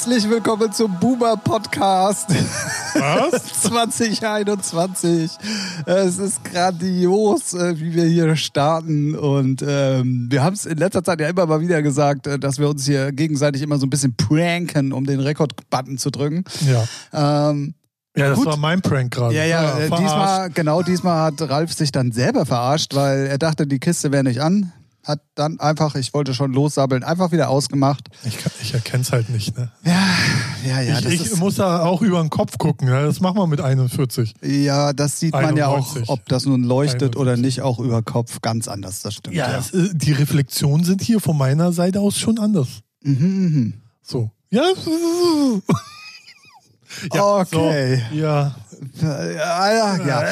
herzlich willkommen zum Boomer Podcast. Was? 2021. Es ist grandios, äh, wie wir hier starten. Und ähm, wir haben es in letzter Zeit ja immer mal wieder gesagt, äh, dass wir uns hier gegenseitig immer so ein bisschen pranken, um den Rekord-Button zu drücken. Ja. Ähm, Ja, das Gut. war mein Prank gerade. ja, ja, äh, verarscht. diesmal, genau diesmal hat Ralf sich dann selber verarscht, weil er dachte, die Kiste wäre nicht an. Hat dann einfach, ich wollte schon lossabbeln, einfach wieder ausgemacht. Ich, kann- ich erkenne es halt nicht. Ne? Ja, ja, ja. ich ich muss da auch über den Kopf gucken. Ja? Das machen wir mit 41. Ja, das sieht man ja auch, 91. ob das nun leuchtet 91. oder nicht, auch über Kopf ganz anders, das stimmt. Ja, Das, äh, die Reflexionen sind hier von meiner Seite aus schon anders. Mhm, mhm. So. Ja. Okay. So, ja. Ja,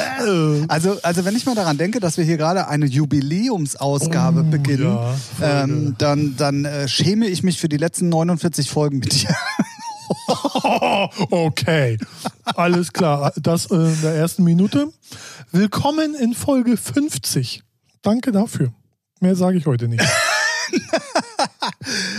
Also, also wenn ich mal daran denke, dass wir hier gerade eine Jubiläumsausgabe Oh, beginnen, ja, ähm, dann, dann äh, schäme ich mich für die letzten 49 Folgen mit dir. okay. Alles klar. Das äh, in der ersten Minute. Willkommen in Folge 50. Danke dafür. Mehr sage ich heute nicht.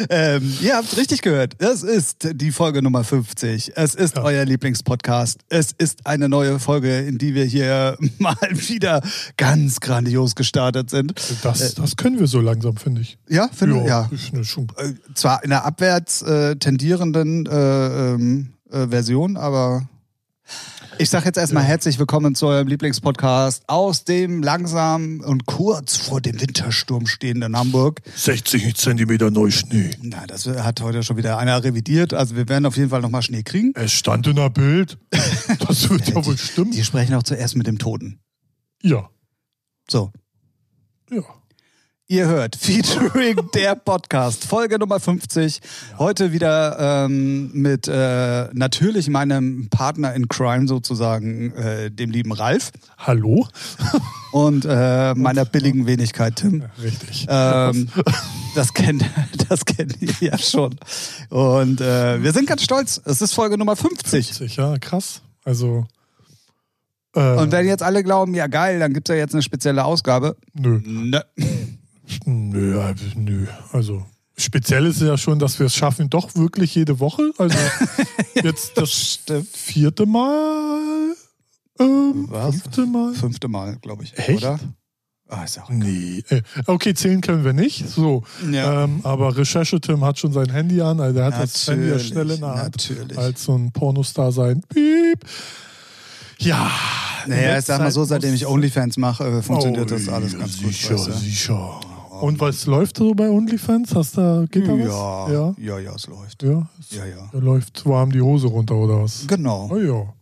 Ähm, ihr habt richtig gehört. Es ist die Folge Nummer 50. Es ist Ja. euer Lieblingspodcast. Es ist eine neue Folge, in die wir hier mal wieder ganz grandios gestartet sind. Das, das können wir so langsam, finde ich. Ja, finde ja. Ist eine schon Äh, Zwar in einer abwärts äh, tendierenden äh, ähm, äh, Version, aber ich sage jetzt erstmal herzlich willkommen zu eurem Lieblingspodcast aus dem langsam und kurz vor dem Wintersturm stehenden Hamburg. 60 Zentimeter Neuschnee. Na, das hat heute schon wieder einer revidiert. Also wir werden auf jeden Fall nochmal Schnee kriegen. Es stand in der Bild. Das wird ja wohl stimmen. Die sprechen auch zuerst mit dem Toten. Ja. So, Ja. Ihr hört Featuring der Podcast, Folge Nummer 50. Heute wieder ähm, mit äh, natürlich meinem Partner in Crime sozusagen, äh, dem lieben Ralf Hallo? und äh, meiner billigen Wenigkeit Tim. Richtig. Ähm, das kennt, das kennt ihr ja schon. Und äh, wir sind ganz stolz. Es ist Folge Nummer 50. 50, ja, krass. Also. Und wenn jetzt alle glauben, ja geil, dann gibt's ja jetzt eine spezielle Ausgabe. nö. Nö. Nö, also, nö. Also. Speziell ist es ja schon, dass wir es schaffen, doch wirklich jede Woche. Also jetzt das stimmt. vierte Mal. Ähm, Was? fünfte Mal. Fünfte Mal, glaube ich. Echt? Oder? Ah, ist auch Nee. Äh, Okay, zählen können wir nicht. So. Ja. Ähm, aber Recherche-Tim hat schon sein Handy an. Also er hat das Handy ja Natürlich, schnell in der Hand. natürlich. Als so ein Pornostar sein. Piep. Ja. Naja, ich sag mal so, seitdem ich OnlyFans mache, äh, funktioniert Oh, das alles ja, ganz gut. sicher, weißt du? sicher. Und was läuft so bei OnlyFans? Hast da, geht da Ja, was? Ja. ja, ja, es läuft. Ja. Ja, ja. Da läuft warm die Hose runter oder was? Genau. Oh ja.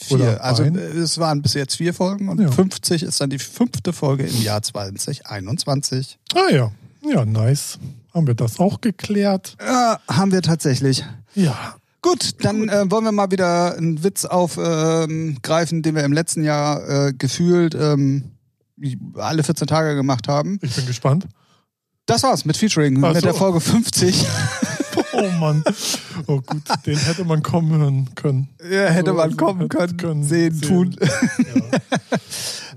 Vier. Also ein. es waren bis jetzt vier Folgen und Ja. 50 ist dann die fünfte Folge im Jahr 2021. Ah ja. Ja, nice. Haben wir das auch geklärt? Ja, haben wir tatsächlich. Ja. Gut, dann äh, wollen wir mal wieder einen Witz aufgreifen, den wir im letzten Jahr äh, gefühlt ähm, alle 14 Tage gemacht haben. Ich bin gespannt. Das war's mit Featuring, Ach mit so. der Folge 50. Oh Mann. Oh gut, den hätte man kommen hören können. Ja, hätte Also, man also kommen hätte können, können, sehen, sehen. tun. Ja.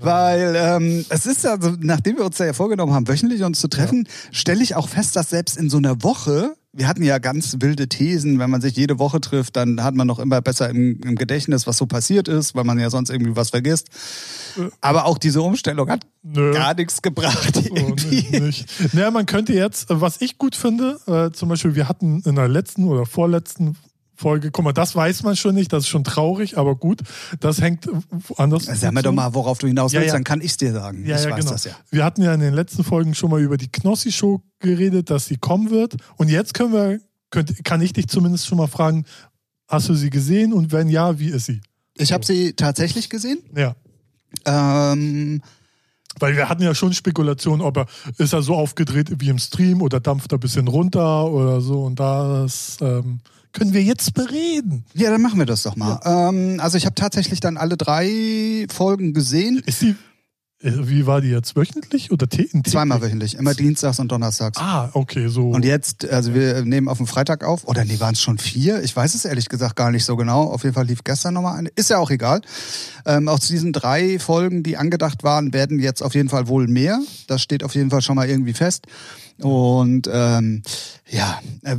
Weil ähm, es ist ja so, nachdem wir uns da ja vorgenommen haben, wöchentlich uns zu treffen, stelle ich auch fest, dass selbst in so einer Woche, wir hatten ja ganz wilde Thesen, wenn man sich jede Woche trifft, dann hat man noch immer besser im, im Gedächtnis, was so passiert ist, weil man ja sonst irgendwie was vergisst. Aber auch diese Umstellung hat Nö. gar nichts gebracht. So, Irgendwie. nee, nicht. Naja, man könnte jetzt, äh, was ich gut finde, äh, zum Beispiel, wir hatten in der letzten oder vorletzten Folge, guck mal, das weiß man schon nicht, das ist schon traurig, aber gut, das hängt woanders. Sag mir doch mal, worauf du hinaus Ja, willst, ja. dann kann ich's dir sagen. Ja, ich ja, weiß genau. das ja. Wir hatten ja in den letzten Folgen schon mal über die Knossi-Show geredet, dass sie kommen wird. Und jetzt können wir, könnt, kann ich dich zumindest schon mal fragen, hast du sie gesehen und wenn ja, wie ist sie? Ich habe sie tatsächlich gesehen. Ja. Ähm, Weil wir hatten ja schon Spekulationen, ob er ist er so aufgedreht wie im Stream oder dampft er ein bisschen runter oder so. Und das ähm, können wir jetzt bereden. ja, dann machen wir das doch mal. Ähm, also ich habe tatsächlich dann alle drei Folgen gesehen. Ist die, äh, wie war die jetzt? Wöchentlich oder tä- in Zweimal täglich? wöchentlich, immer dienstags und donnerstags. Ah, okay, so. Und jetzt, also wir nehmen auf dem Freitag auf, oder nee, waren es schon vier? Ich weiß es ehrlich gesagt gar nicht so genau. Auf jeden Fall lief gestern nochmal eine. Ist ja auch egal. Ähm, aus diesen drei Folgen, die angedacht waren, werden jetzt auf jeden Fall wohl mehr. Das steht auf jeden Fall schon mal irgendwie fest. Und ähm, ja, äh,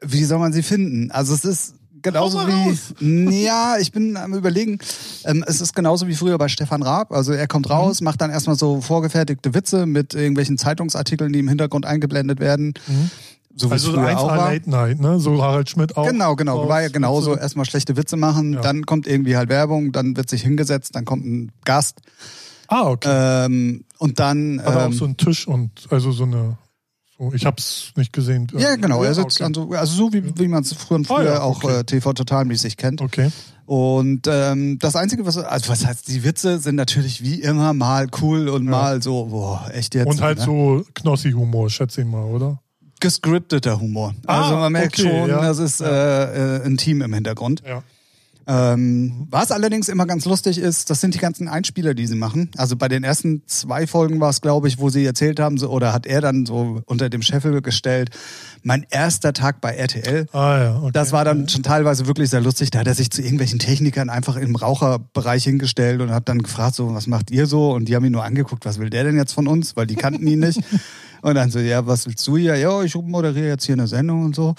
wie soll man sie finden? Also es ist genauso wie. Ja, ich bin am überlegen. Ähm, es ist genauso wie früher bei Stefan Raab. Also er kommt raus, macht dann erstmal so vorgefertigte Witze mit irgendwelchen Zeitungsartikeln, die im Hintergrund eingeblendet werden. So wie Also so früher auch 1A war. Late Night, ne? So Harald Schmidt auch. Genau, genau. Raus, War ja genauso. Witze. Erstmal schlechte Witze machen, Ja. dann kommt irgendwie halt Werbung, dann wird sich hingesetzt, dann kommt ein Gast. Ah, okay. Ähm, und dann. Hat er auch ähm, so einen Tisch und also so eine. So, ich hab's nicht gesehen. ja, genau. Er sitzt okay. an so, also so wie, wie man es früher und Ah, früher ja, auch okay. äh, TV totalmäßig kennt. Okay. Und ähm, das Einzige, was, also was heißt, die Witze sind natürlich wie immer mal cool und Ja. mal so, boah, echt jetzt. Und halt ne? so Knossi-Humor, schätze ich mal, oder? gescripteter Humor. Ah, also man merkt okay, schon, ja. das ist äh, äh, ein Team im Hintergrund. Ja. Ähm, was allerdings immer ganz lustig ist, das sind die ganzen Einspieler, die sie machen. Also bei den ersten zwei Folgen war es, glaube ich, wo sie erzählt haben, so, oder hat er dann so unter dem Scheffel gestellt, mein erster Tag bei RTL. Ah, ja. Okay. Das war dann schon teilweise wirklich sehr lustig. Da hat er sich zu irgendwelchen Technikern einfach im Raucherbereich hingestellt und hat dann gefragt, so, was macht ihr so? Und die haben ihn nur angeguckt, was will der denn jetzt von uns? Weil die kannten ihn nicht. Und dann so, ja, was willst du hier? Ja, ich moderiere jetzt hier eine Sendung und so.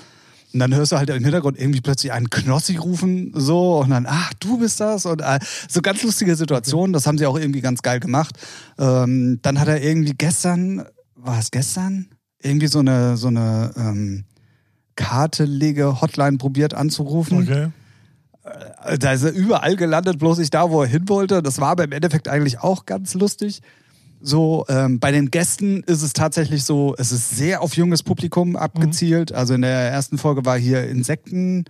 Und dann hörst du halt im Hintergrund irgendwie plötzlich einen Knossi rufen, so, und dann, ach, du bist das. Und äh, so ganz lustige Situationen, das haben sie auch irgendwie ganz geil gemacht. Ähm, dann hat er irgendwie gestern, war es gestern? Irgendwie so eine, so eine ähm, kartelige Hotline probiert anzurufen. Okay. Da ist er überall gelandet, bloß nicht da, wo er hin wollte. Das war aber im Endeffekt eigentlich auch ganz lustig. So, ähm, bei den Gästen ist es tatsächlich so, es ist sehr auf junges Publikum abgezielt. Also in der ersten Folge war hier Insekten.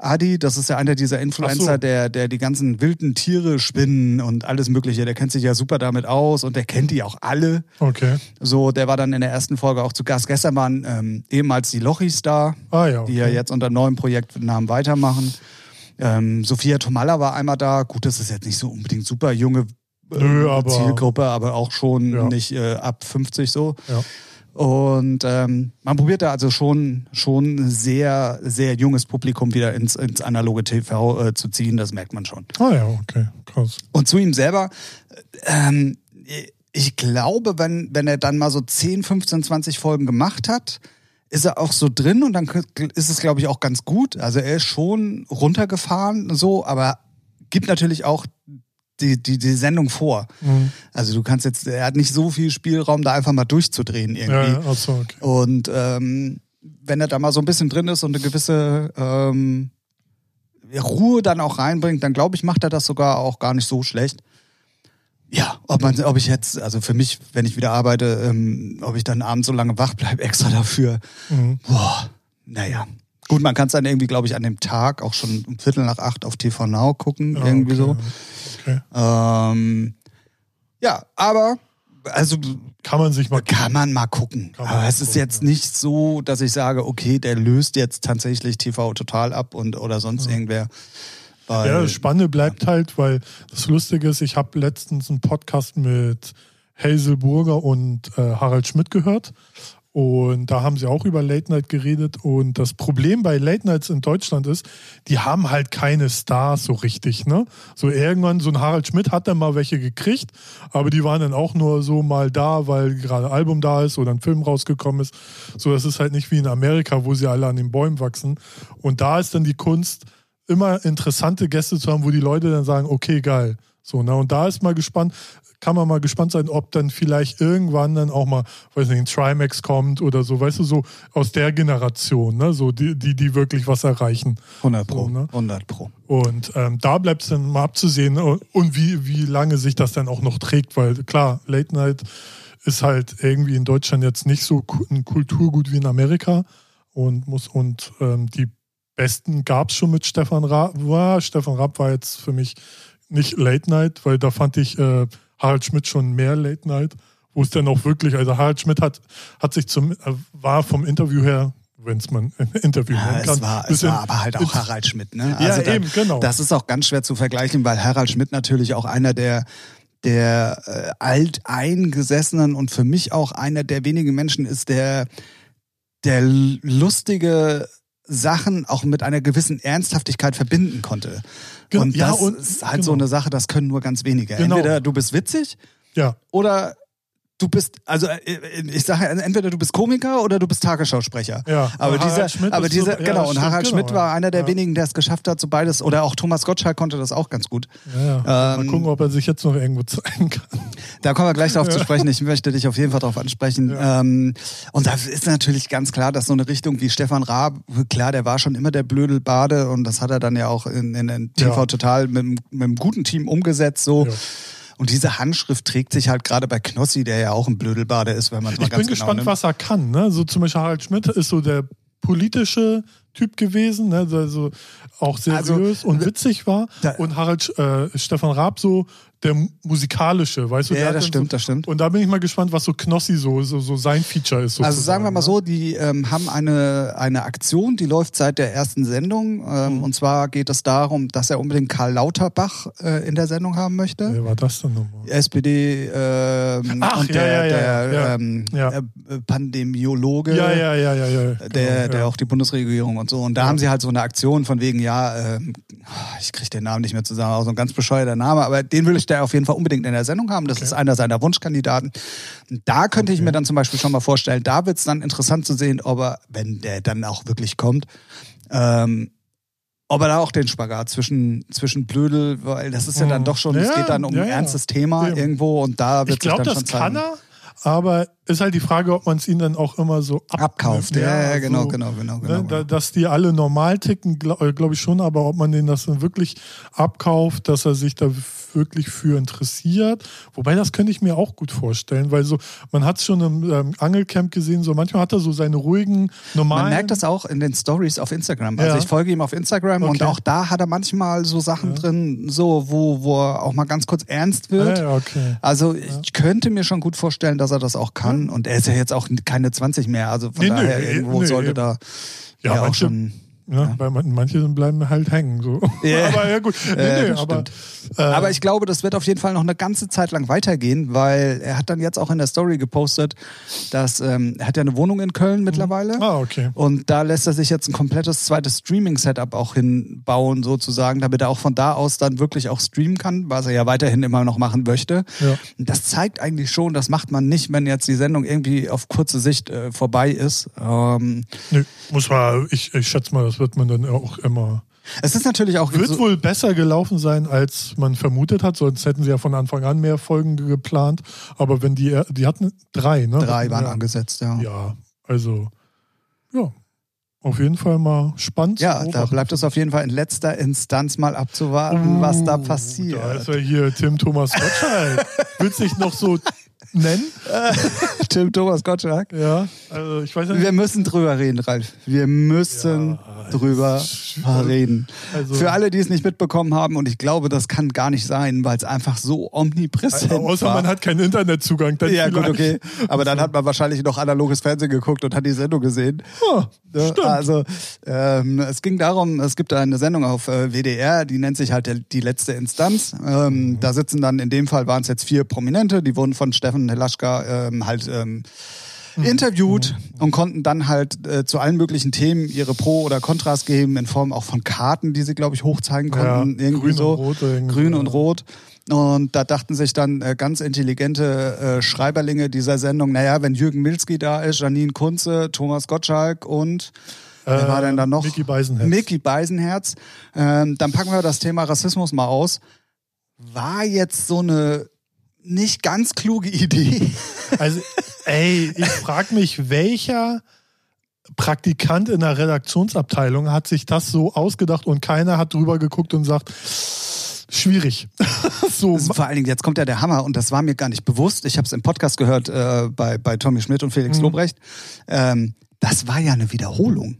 Adi, das ist ja einer dieser Influencer, so. der, der die ganzen wilden Tiere, Spinnen und alles Mögliche, der kennt sich ja super damit aus und der kennt die auch alle. Okay. So, der war dann in der ersten Folge auch zu Gast. Gestern waren ähm, ehemals die Lochis da, Ah, ja. Okay. die ja jetzt unter neuen Projektnamen weitermachen. Ähm, Sophia Tomalla war einmal da. Gut, das ist jetzt nicht so unbedingt super junge Nö, aber- Zielgruppe, aber auch schon Ja. nicht äh, ab 50 so. Ja. Und ähm, man probiert da also schon, schon sehr, sehr junges Publikum wieder ins, ins analoge TV äh, zu ziehen, das merkt man schon. Ah, ja, okay. Krass. Und zu ihm selber, ähm, ich glaube, wenn, wenn er dann mal so 10, 15, 20 Folgen gemacht hat, ist er auch so drin und dann ist es, glaube ich, auch ganz gut. Also er ist schon runtergefahren, so, aber gibt natürlich auch die, die, die Sendung vor. Mhm. Also du kannst jetzt, er hat nicht so viel Spielraum, da einfach mal durchzudrehen Ja, irgendwie. ja, achso, okay. Und ähm, wenn er da mal so ein bisschen drin ist und eine gewisse ähm, Ruhe dann auch reinbringt, dann glaube ich, macht er das sogar auch gar nicht so schlecht. Ja, ob man, ob ich jetzt, also für mich, wenn ich wieder arbeite, ähm, ob ich dann abends so lange wach bleibe, extra dafür, Mhm. boah, naja. Gut, man kann es dann irgendwie, glaube ich, an dem Tag auch schon um Viertel nach acht auf TV Now gucken, Ja, irgendwie okay. so. Okay. Ähm, ja, aber, also Kann man sich mal. kann man mal gucken. Man Aber mal es ist gucken, jetzt ja. nicht so, dass ich sage, okay, der löst jetzt tatsächlich TV total ab und oder sonst irgendwer. Weil, Ja, das Spannende bleibt halt, weil das Lustige ist, ich habe letztens einen Podcast mit Hazel Burger und äh, Harald Schmidt gehört. Und da haben sie auch über Late Night geredet. Und das Problem bei Late Nights in Deutschland ist, die haben halt keine Stars so richtig. Ne? So irgendwann, so ein Harald Schmidt hat dann mal welche gekriegt, aber die waren dann auch nur so mal da, weil gerade ein Album da ist oder ein Film rausgekommen ist. So, das ist halt nicht wie in Amerika, wo sie alle an den Bäumen wachsen. Und da ist dann die Kunst, immer interessante Gäste zu haben, wo die Leute dann sagen, okay, geil. So, ne? Und da ist mal gespannt, kann man mal gespannt sein, ob dann vielleicht irgendwann dann auch mal, weiß nicht, ein Trimax kommt oder so, weißt du, so aus der Generation, ne? So, die, die, die wirklich was erreichen. 100 Pro. So, ne? 100 Pro. Und ähm, da bleibt es dann mal abzusehen und, und wie, wie lange sich das dann auch noch trägt, weil klar, Late Night ist halt irgendwie in Deutschland jetzt nicht so ein Kulturgut wie in Amerika und muss und ähm, die besten gab es schon mit Stefan Raab. Wow, Stefan Raab war jetzt für mich nicht Late Night, weil da fand ich äh, Harald Schmidt schon mehr Late Night, wo es dann auch wirklich, also Harald Schmidt hat, hat sich zum, äh, war vom Interview her, wenn es man ein Interview Ja, nennen kann, es, war, es war aber halt auch Harald Schmidt, ne? Ja, da- eben, genau. Das ist auch ganz schwer zu vergleichen, weil Harald Schmidt natürlich auch einer der der äh, alteingesessenen und für mich auch einer der wenigen Menschen ist, der der lustige Sachen auch mit einer gewissen Ernsthaftigkeit verbinden konnte. Ge- Und ja, das und- ist halt so genau. eine Sache, das können nur ganz wenige. Genau. Entweder du bist witzig Ja, oder du bist, also äh, ich sage entweder du bist Komiker oder du bist Tagesschausprecher. Ja, aber und dieser, Schmidt aber dieser, so- ja, genau, und stimmt, Harald genau, Schmidt war ja. einer der Ja. wenigen, der es geschafft hat, so beides, oder auch Thomas Gottschalk konnte das auch ganz gut. Ja, ja. Mal Ähm, gucken, ob er sich jetzt noch irgendwo zeigen kann. Da kommen wir gleich darauf zu sprechen. Ich möchte dich auf jeden Fall darauf ansprechen. Ähm, und da ist natürlich ganz klar, dass so eine Richtung wie Stefan Raab, klar, der war schon immer der Blödelbade und das hat er dann ja auch in, in, in TV Ja. total mit, einem- mit einem guten Team umgesetzt. So. Und diese Handschrift trägt sich halt gerade bei Knossi, der ja auch ein Blödelbade ist, wenn man es mal Ich ganz bin genau gespannt, nimmt. was er kann. Ne? So zum Beispiel Harald Schmidt ist so der politische Typ gewesen, ne? der so auch seriös Also, und witzig war. da- und Harald äh, Stefan Raab so der mu- musikalische, weißt du? Ja, das stimmt, so, das stimmt. Und da bin ich mal gespannt, was so Knossi so, so, so sein Feature ist. Also sagen wir mal so, die ähm, haben eine, eine Aktion, die läuft seit der ersten Sendung. Ähm, Mhm. Und zwar geht es darum, dass er unbedingt Karl Lauterbach äh, in der Sendung haben möchte. Ne? Wer war das denn nochmal? SPD ähm, Ach, und ja, der, ja, ja, der ja. Ähm, Ja. Pandemiologe, Ja, ja, ja, ja, ja. der, genau, auch die Bundesregierung und so. Und da haben sie halt so eine Aktion von wegen, ja, ähm, ich kriege den Namen nicht mehr zusammen, auch so ein ganz bescheuerter Name, aber den will ich da auf jeden Fall unbedingt in der Sendung haben. Das ist einer seiner Wunschkandidaten. Da könnte ich mir dann zum Beispiel schon mal vorstellen, da wird es dann interessant zu sehen, ob er, wenn der dann auch wirklich kommt, ähm, ob er da auch den Spagat zwischen, zwischen Blödel, weil das ist ja dann Mhm. doch schon, es Ja, geht dann um ja, ein ja. ernstes Thema irgendwo und da wird Ich glaube, sich dann das schon zeigen. kann er, aber ist halt die Frage, ob man es ihnen dann auch immer so ab Abkauft. Ja, ja, genau, so, genau, genau, Ne, genau. da, dass die alle normal ticken, glaube glaub ich schon, aber ob man denen das dann wirklich abkauft, dass er sich da wirklich für interessiert. Wobei, das könnte ich mir auch gut vorstellen, weil so, man hat es schon im ähm, Angelcamp gesehen, so manchmal hat er so seine ruhigen, normalen. Man merkt das auch in den Stories auf Instagram. Also Ja. ich folge ihm auf Instagram und Okay. auch da hat er manchmal so Sachen drin, so wo, wo er auch mal ganz kurz ernst wird. Ja, ja, okay. Also ich könnte mir schon gut vorstellen, dass er das auch kann. Und er ist ja jetzt auch keine 20 mehr. Also von Nee, daher nee, irgendwo nee, sollte eben. da Ja, ja, auch schon. Ja, Weil man, manche bleiben halt hängen. So. Ja. aber ja gut. Nee, das aber, äh, Aber ich glaube, das wird auf jeden Fall noch eine ganze Zeit lang weitergehen, weil er hat dann jetzt auch in der Story gepostet, dass ähm, er hat ja eine Wohnung in Köln mittlerweile. Ah, okay. Und da lässt er sich jetzt ein komplettes zweites Streaming-Setup auch hinbauen, sozusagen, damit er auch von da aus dann wirklich auch streamen kann, was er ja weiterhin immer noch machen möchte. Ja. Das zeigt eigentlich schon, das macht man nicht, wenn jetzt die Sendung irgendwie auf kurze Sicht äh, vorbei ist. Ähm, Nee, muss man, ich, ich schätze mal, das wird man dann auch immer. es ist natürlich auch Wird so, wohl besser gelaufen sein, als man vermutet hat, sonst hätten sie ja von Anfang an mehr Folgen geplant. Aber wenn die, die hatten drei, ne? drei waren ja. angesetzt, ja. Ja, also, ja, auf jeden Fall mal spannend. Ja, da bleibt es auf jeden Fall in letzter Instanz mal abzuwarten, was da Uh, passiert. Da ist ja hier Tim Thomas Gottschalk. Willst du dich noch so nennen? Tim Thomas Gottschalk. Ja, also ich weiß nicht. Wir müssen drüber reden, Ralf. Wir müssen Ja, drüber reden. Also- Für alle, die es nicht mitbekommen haben, und ich glaube, das kann gar nicht sein, weil es einfach so omnipräsent Außer war. man hat keinen Internetzugang. Dann ja, gut, vielleicht. okay. Aber dann hat man wahrscheinlich noch analoges Fernsehen geguckt und hat die Sendung gesehen. Ne? stimmt. Also ähm, es ging darum, es gibt eine Sendung auf äh, WDR, die nennt sich halt der, die letzte Instanz. Ähm, Mhm. Da sitzen dann, in dem Fall waren es jetzt vier Prominente, die wurden von Steffen Helaschka ähm, halt ähm, Mhm. interviewt und konnten dann halt äh, zu allen möglichen Themen ihre Pro- oder Kontras geben, in Form auch von Karten, die sie, glaube ich, hochzeigen konnten. Ja, irgendwie grün so. und rot irgendwie, grün ja. und rot. Und da dachten sich dann äh, ganz intelligente äh, Schreiberlinge dieser Sendung, naja, wenn Jürgen Milski da ist, Janine Kunze, Thomas Gottschalk und wer war denn da noch? Mickey Beisenherz. Mickey Beisenherz. Ähm, dann packen wir das Thema Rassismus mal aus. War jetzt so eine nicht ganz kluge Idee. Also, ey, ich frage mich, welcher Praktikant in der Redaktionsabteilung hat sich das so ausgedacht und keiner hat drüber geguckt und sagt, schwierig. so, Also vor allen Dingen, jetzt kommt ja der Hammer und das war mir gar nicht bewusst. Ich habe es im Podcast gehört äh, bei, bei Tommy Schmidt und Felix Mhm. Lobrecht. Ähm, das war ja eine Wiederholung.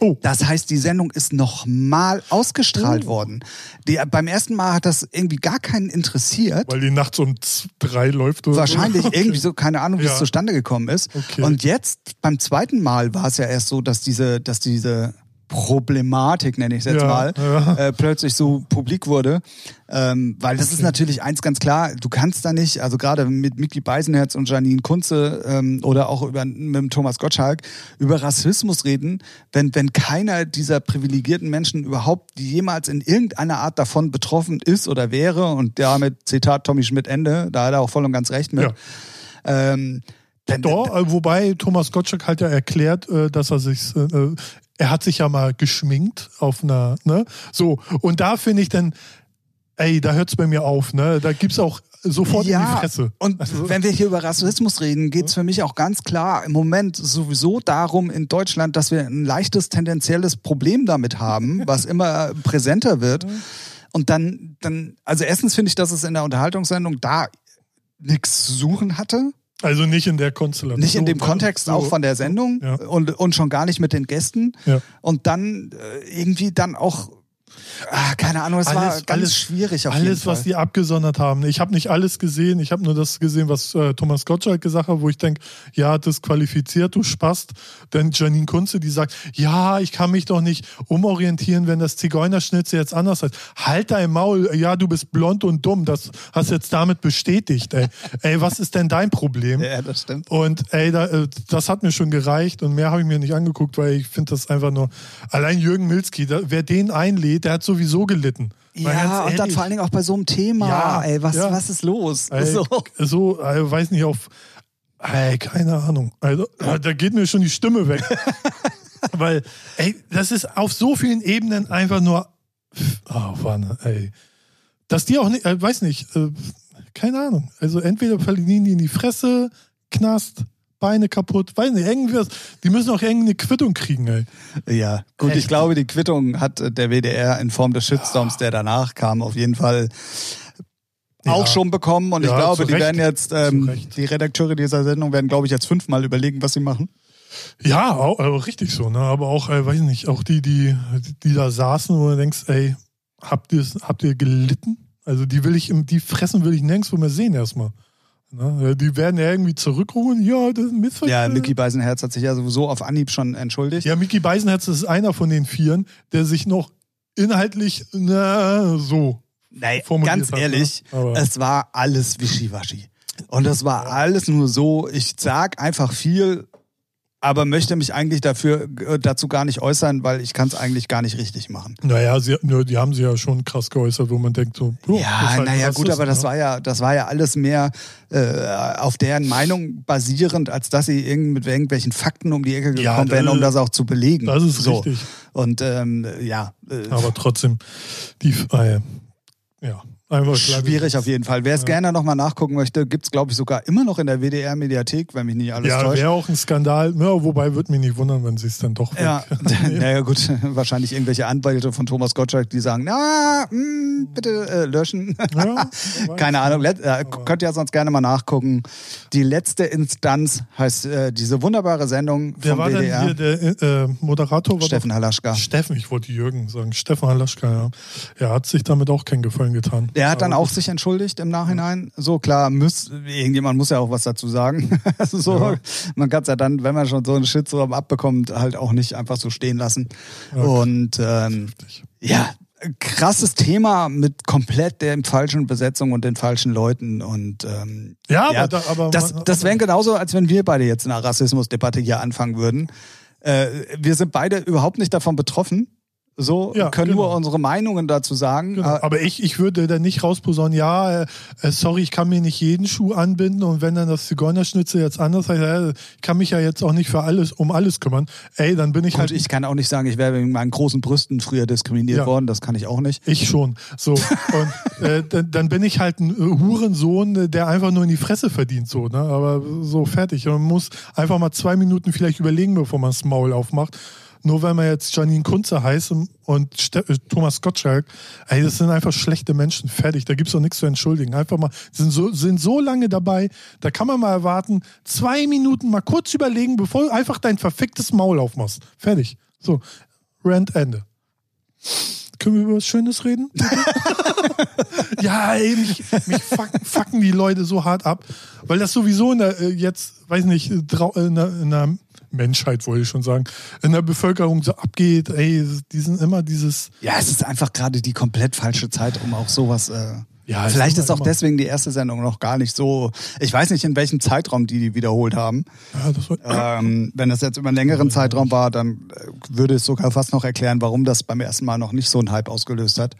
Oh, Das heißt, die Sendung ist nochmal ausgestrahlt Oh. worden. Die, beim ersten Mal hat das irgendwie gar keinen interessiert. weil die nachts um drei läuft oder Wahrscheinlich so. Okay. irgendwie so, keine Ahnung, wie Ja. es zustande gekommen ist. Okay. Und jetzt beim zweiten Mal war es ja erst so, dass diese, dass diese Problematik, nenne ich es jetzt Ja, mal, ja. Äh, plötzlich so publik wurde. Ähm, weil das ist natürlich eins ganz klar, du kannst da nicht, also gerade mit Mickey Beisenherz und Janine Kunze ähm, oder auch über, mit Thomas Gottschalk über Rassismus reden, wenn, wenn keiner dieser privilegierten Menschen überhaupt jemals in irgendeiner Art davon betroffen ist oder wäre und damit Zitat Tommy Schmidt Ende, da hat er auch voll und ganz recht mit. Ja. Ähm, denn- Doch, äh, wobei Thomas Gottschalk halt ja erklärt, äh, dass er sich, äh, er hat sich ja mal geschminkt auf einer, ne? So, und da finde ich dann, ey, da hört es bei mir auf, ne? Da gibt's auch sofort in die Fresse. Und wenn wir hier über Rassismus reden, geht es für mich auch ganz klar im Moment sowieso darum in Deutschland, dass wir ein leichtes tendenzielles Problem damit haben, was immer präsenter wird. Und dann, dann, also erstens finde ich, dass es in der Unterhaltungssendung da nichts zu suchen hatte. Also nicht in der Konstellation. Nicht in dem? Kontext auch von der Sendung Ja. und, und schon gar nicht mit den Gästen. Ja. Und dann äh, irgendwie dann auch, ah, keine Ahnung, es war Alles- ganz alles- schwierig Alles, was die abgesondert haben. Ich habe nicht alles gesehen. Ich habe nur das gesehen, was äh, Thomas Gottschalk gesagt hat, wo ich denke, ja, disqualifiziert, du Spast. Denn Janine Kunze, die sagt, ja, ich kann mich doch nicht umorientieren, wenn das Zigeunerschnitzel jetzt anders heißt. Halt dein Maul, ja, du bist blond und dumm. Das hast jetzt damit bestätigt. Ey, ey was ist denn dein Problem? ja, das stimmt. Und ey, da, äh, das hat mir schon gereicht und mehr habe ich mir nicht angeguckt, weil ich finde das einfach nur. Allein Jürgen Milski, da, wer den einlädt, der hat sowieso gelitten. Ja, und dann vor allen Dingen auch bei so einem Thema. Ja, ey, was, ja. was ist los? Ey, so. so äh, weiß nicht, auf. Ey, keine Ahnung. Also, da geht mir schon die Stimme weg. Weil, ey, das ist auf so vielen Ebenen einfach nur. Oh, Wanne, ey. Dass die auch nicht, äh, weiß nicht, äh, keine Ahnung. Also entweder verlieren die in die Fresse, Knast, Beine kaputt, weiß nicht, irgendwas. Die müssen auch irgendeine Quittung kriegen, ey. Ja, gut, ich Echt? glaube, die Quittung hat äh, der WDR in Form des Shitstorms, der danach kam, auf jeden Fall auch Ja. schon bekommen. Und ich Ja, glaube, zu die Recht. werden jetzt, ähm, die Redakteure dieser Sendung werden, glaube ich, jetzt fünfmal überlegen, was sie machen. Ja, auch, also richtig so, ne? Aber auch, äh, weiß nicht, auch die, die, die da saßen, wo du denkst, ey, habt ihr, habt ihr gelitten? Also die will ich, im- die fressen will ich nirgendwo mehr sehen erstmal. Ne? Die werden ja irgendwie zurückrufen, ja, das ist ein Missverständnis. Ja, Mickey Beisenherz hat sich ja sowieso auf Anhieb schon entschuldigt. Ja, Mickey Beisenherz ist einer von den Vieren, der sich noch inhaltlich, na, so. Nein, formuliert ganz hat, ehrlich, ne? Es war alles wischiwaschi. Und das war alles nur so, ich sag einfach viel, aber möchte mich eigentlich dafür, äh, dazu gar nicht äußern, weil ich kann es eigentlich gar nicht richtig machen. Naja, sie, die haben sie ja schon krass geäußert, wo man denkt so, Ja, ist halt naja, gut, Rassist, aber das ne? war ja, das war ja alles mehr äh, auf deren Meinung basierend, als dass sie irgend, mit irgendwelchen Fakten um die Ecke gekommen Ja, wären, um das- das auch zu belegen. Das ist so. richtig. Und ähm, ja, äh, Aber trotzdem, die, äh, ja, einfach schwierig auf jeden Fall. Wer es gerne nochmal nachgucken möchte, gibt's glaube ich, sogar immer noch in der WDR-Mediathek, wenn mich nicht alles Ja, täuscht. wäre auch ein Skandal. Ja, wobei würde mich nicht wundern, wenn sie es dann doch. Ja, naja gut, wahrscheinlich irgendwelche Anwälte von Thomas Gottschalk, die sagen, na, mh, bitte äh, löschen. Ja. Keine Ahnung, let, äh, könnt ihr sonst gerne mal nachgucken. Die letzte Instanz heißt äh, diese wunderbare Sendung Wer vom war WDR. denn hier der äh, Moderator? War Steffen Halaschka. Steffen, ich wollte Jürgen sagen. Steffen Halaschka, ja. Er hat sich damit auch keinen Gefallen getan. Der hat dann auch sich entschuldigt im Nachhinein. So klar, muss, irgendjemand muss ja auch was dazu sagen. Also so, Ja. Man kann es ja dann, wenn man schon so einen Shitstorm abbekommt, halt auch nicht einfach so stehen lassen. Und ähm, ja, krasses Thema mit komplett der falschen Besetzung und den falschen Leuten. Und ähm, Ja, ja, aber, da, aber das, das wäre genauso, als wenn wir beide jetzt eine Rassismusdebatte hier anfangen würden. Äh, wir sind beide überhaupt nicht davon betroffen. So, Ja, können genau. nur unsere Meinungen dazu sagen. Genau. Äh, Aber ich, ich würde da nicht rausposaunen, ja, äh, äh, sorry, ich kann mir nicht jeden Schuh anbinden und wenn dann das Zigeunerschnitzel jetzt anders heißt, äh, ich kann mich ja jetzt auch nicht für alles, um alles kümmern. Ey, dann bin ich Gut, halt ich kann auch nicht sagen, ich wäre wegen meinen großen Brüsten früher diskriminiert Ja. worden. Das kann ich auch nicht. Ich schon. So. Und äh, dann, dann bin ich halt ein äh, Hurensohn, der einfach nur in die Fresse verdient, so, ne? Aber so fertig. Und man muss einfach mal zwei Minuten vielleicht überlegen, bevor man das Maul aufmacht. Nur weil man jetzt Janine Kunze heißt und- Ste äh, Thomas Gottschalk, ey, das sind einfach schlechte Menschen. Fertig. Da gibt's doch nichts zu entschuldigen. Einfach mal, sind so, sind so lange dabei, da kann man mal erwarten, zwei Minuten mal kurz überlegen, bevor du einfach dein verficktes Maul aufmachst. Fertig. So. Rant Ende. Können wir über was Schönes reden? ja, ey, mich, mich fucken, fucken die Leute so hart ab, weil das sowieso in der, äh, jetzt, weiß nicht, äh, drau- in der, in der Menschheit, wollte ich schon sagen, in der Bevölkerung so abgeht. Ey, die sind immer dieses. Ja, es ist einfach gerade die komplett falsche Zeit, um auch sowas. Äh, Ja, vielleicht ist ist auch immer- deswegen die erste Sendung noch gar nicht so. Ich weiß nicht, in welchem Zeitraum die die wiederholt haben. Ja, das war, Ähm, wenn das jetzt über einen längeren Zeitraum war, dann äh, würde es sogar fast noch erklären, warum das beim ersten Mal noch nicht so einen Hype ausgelöst hat.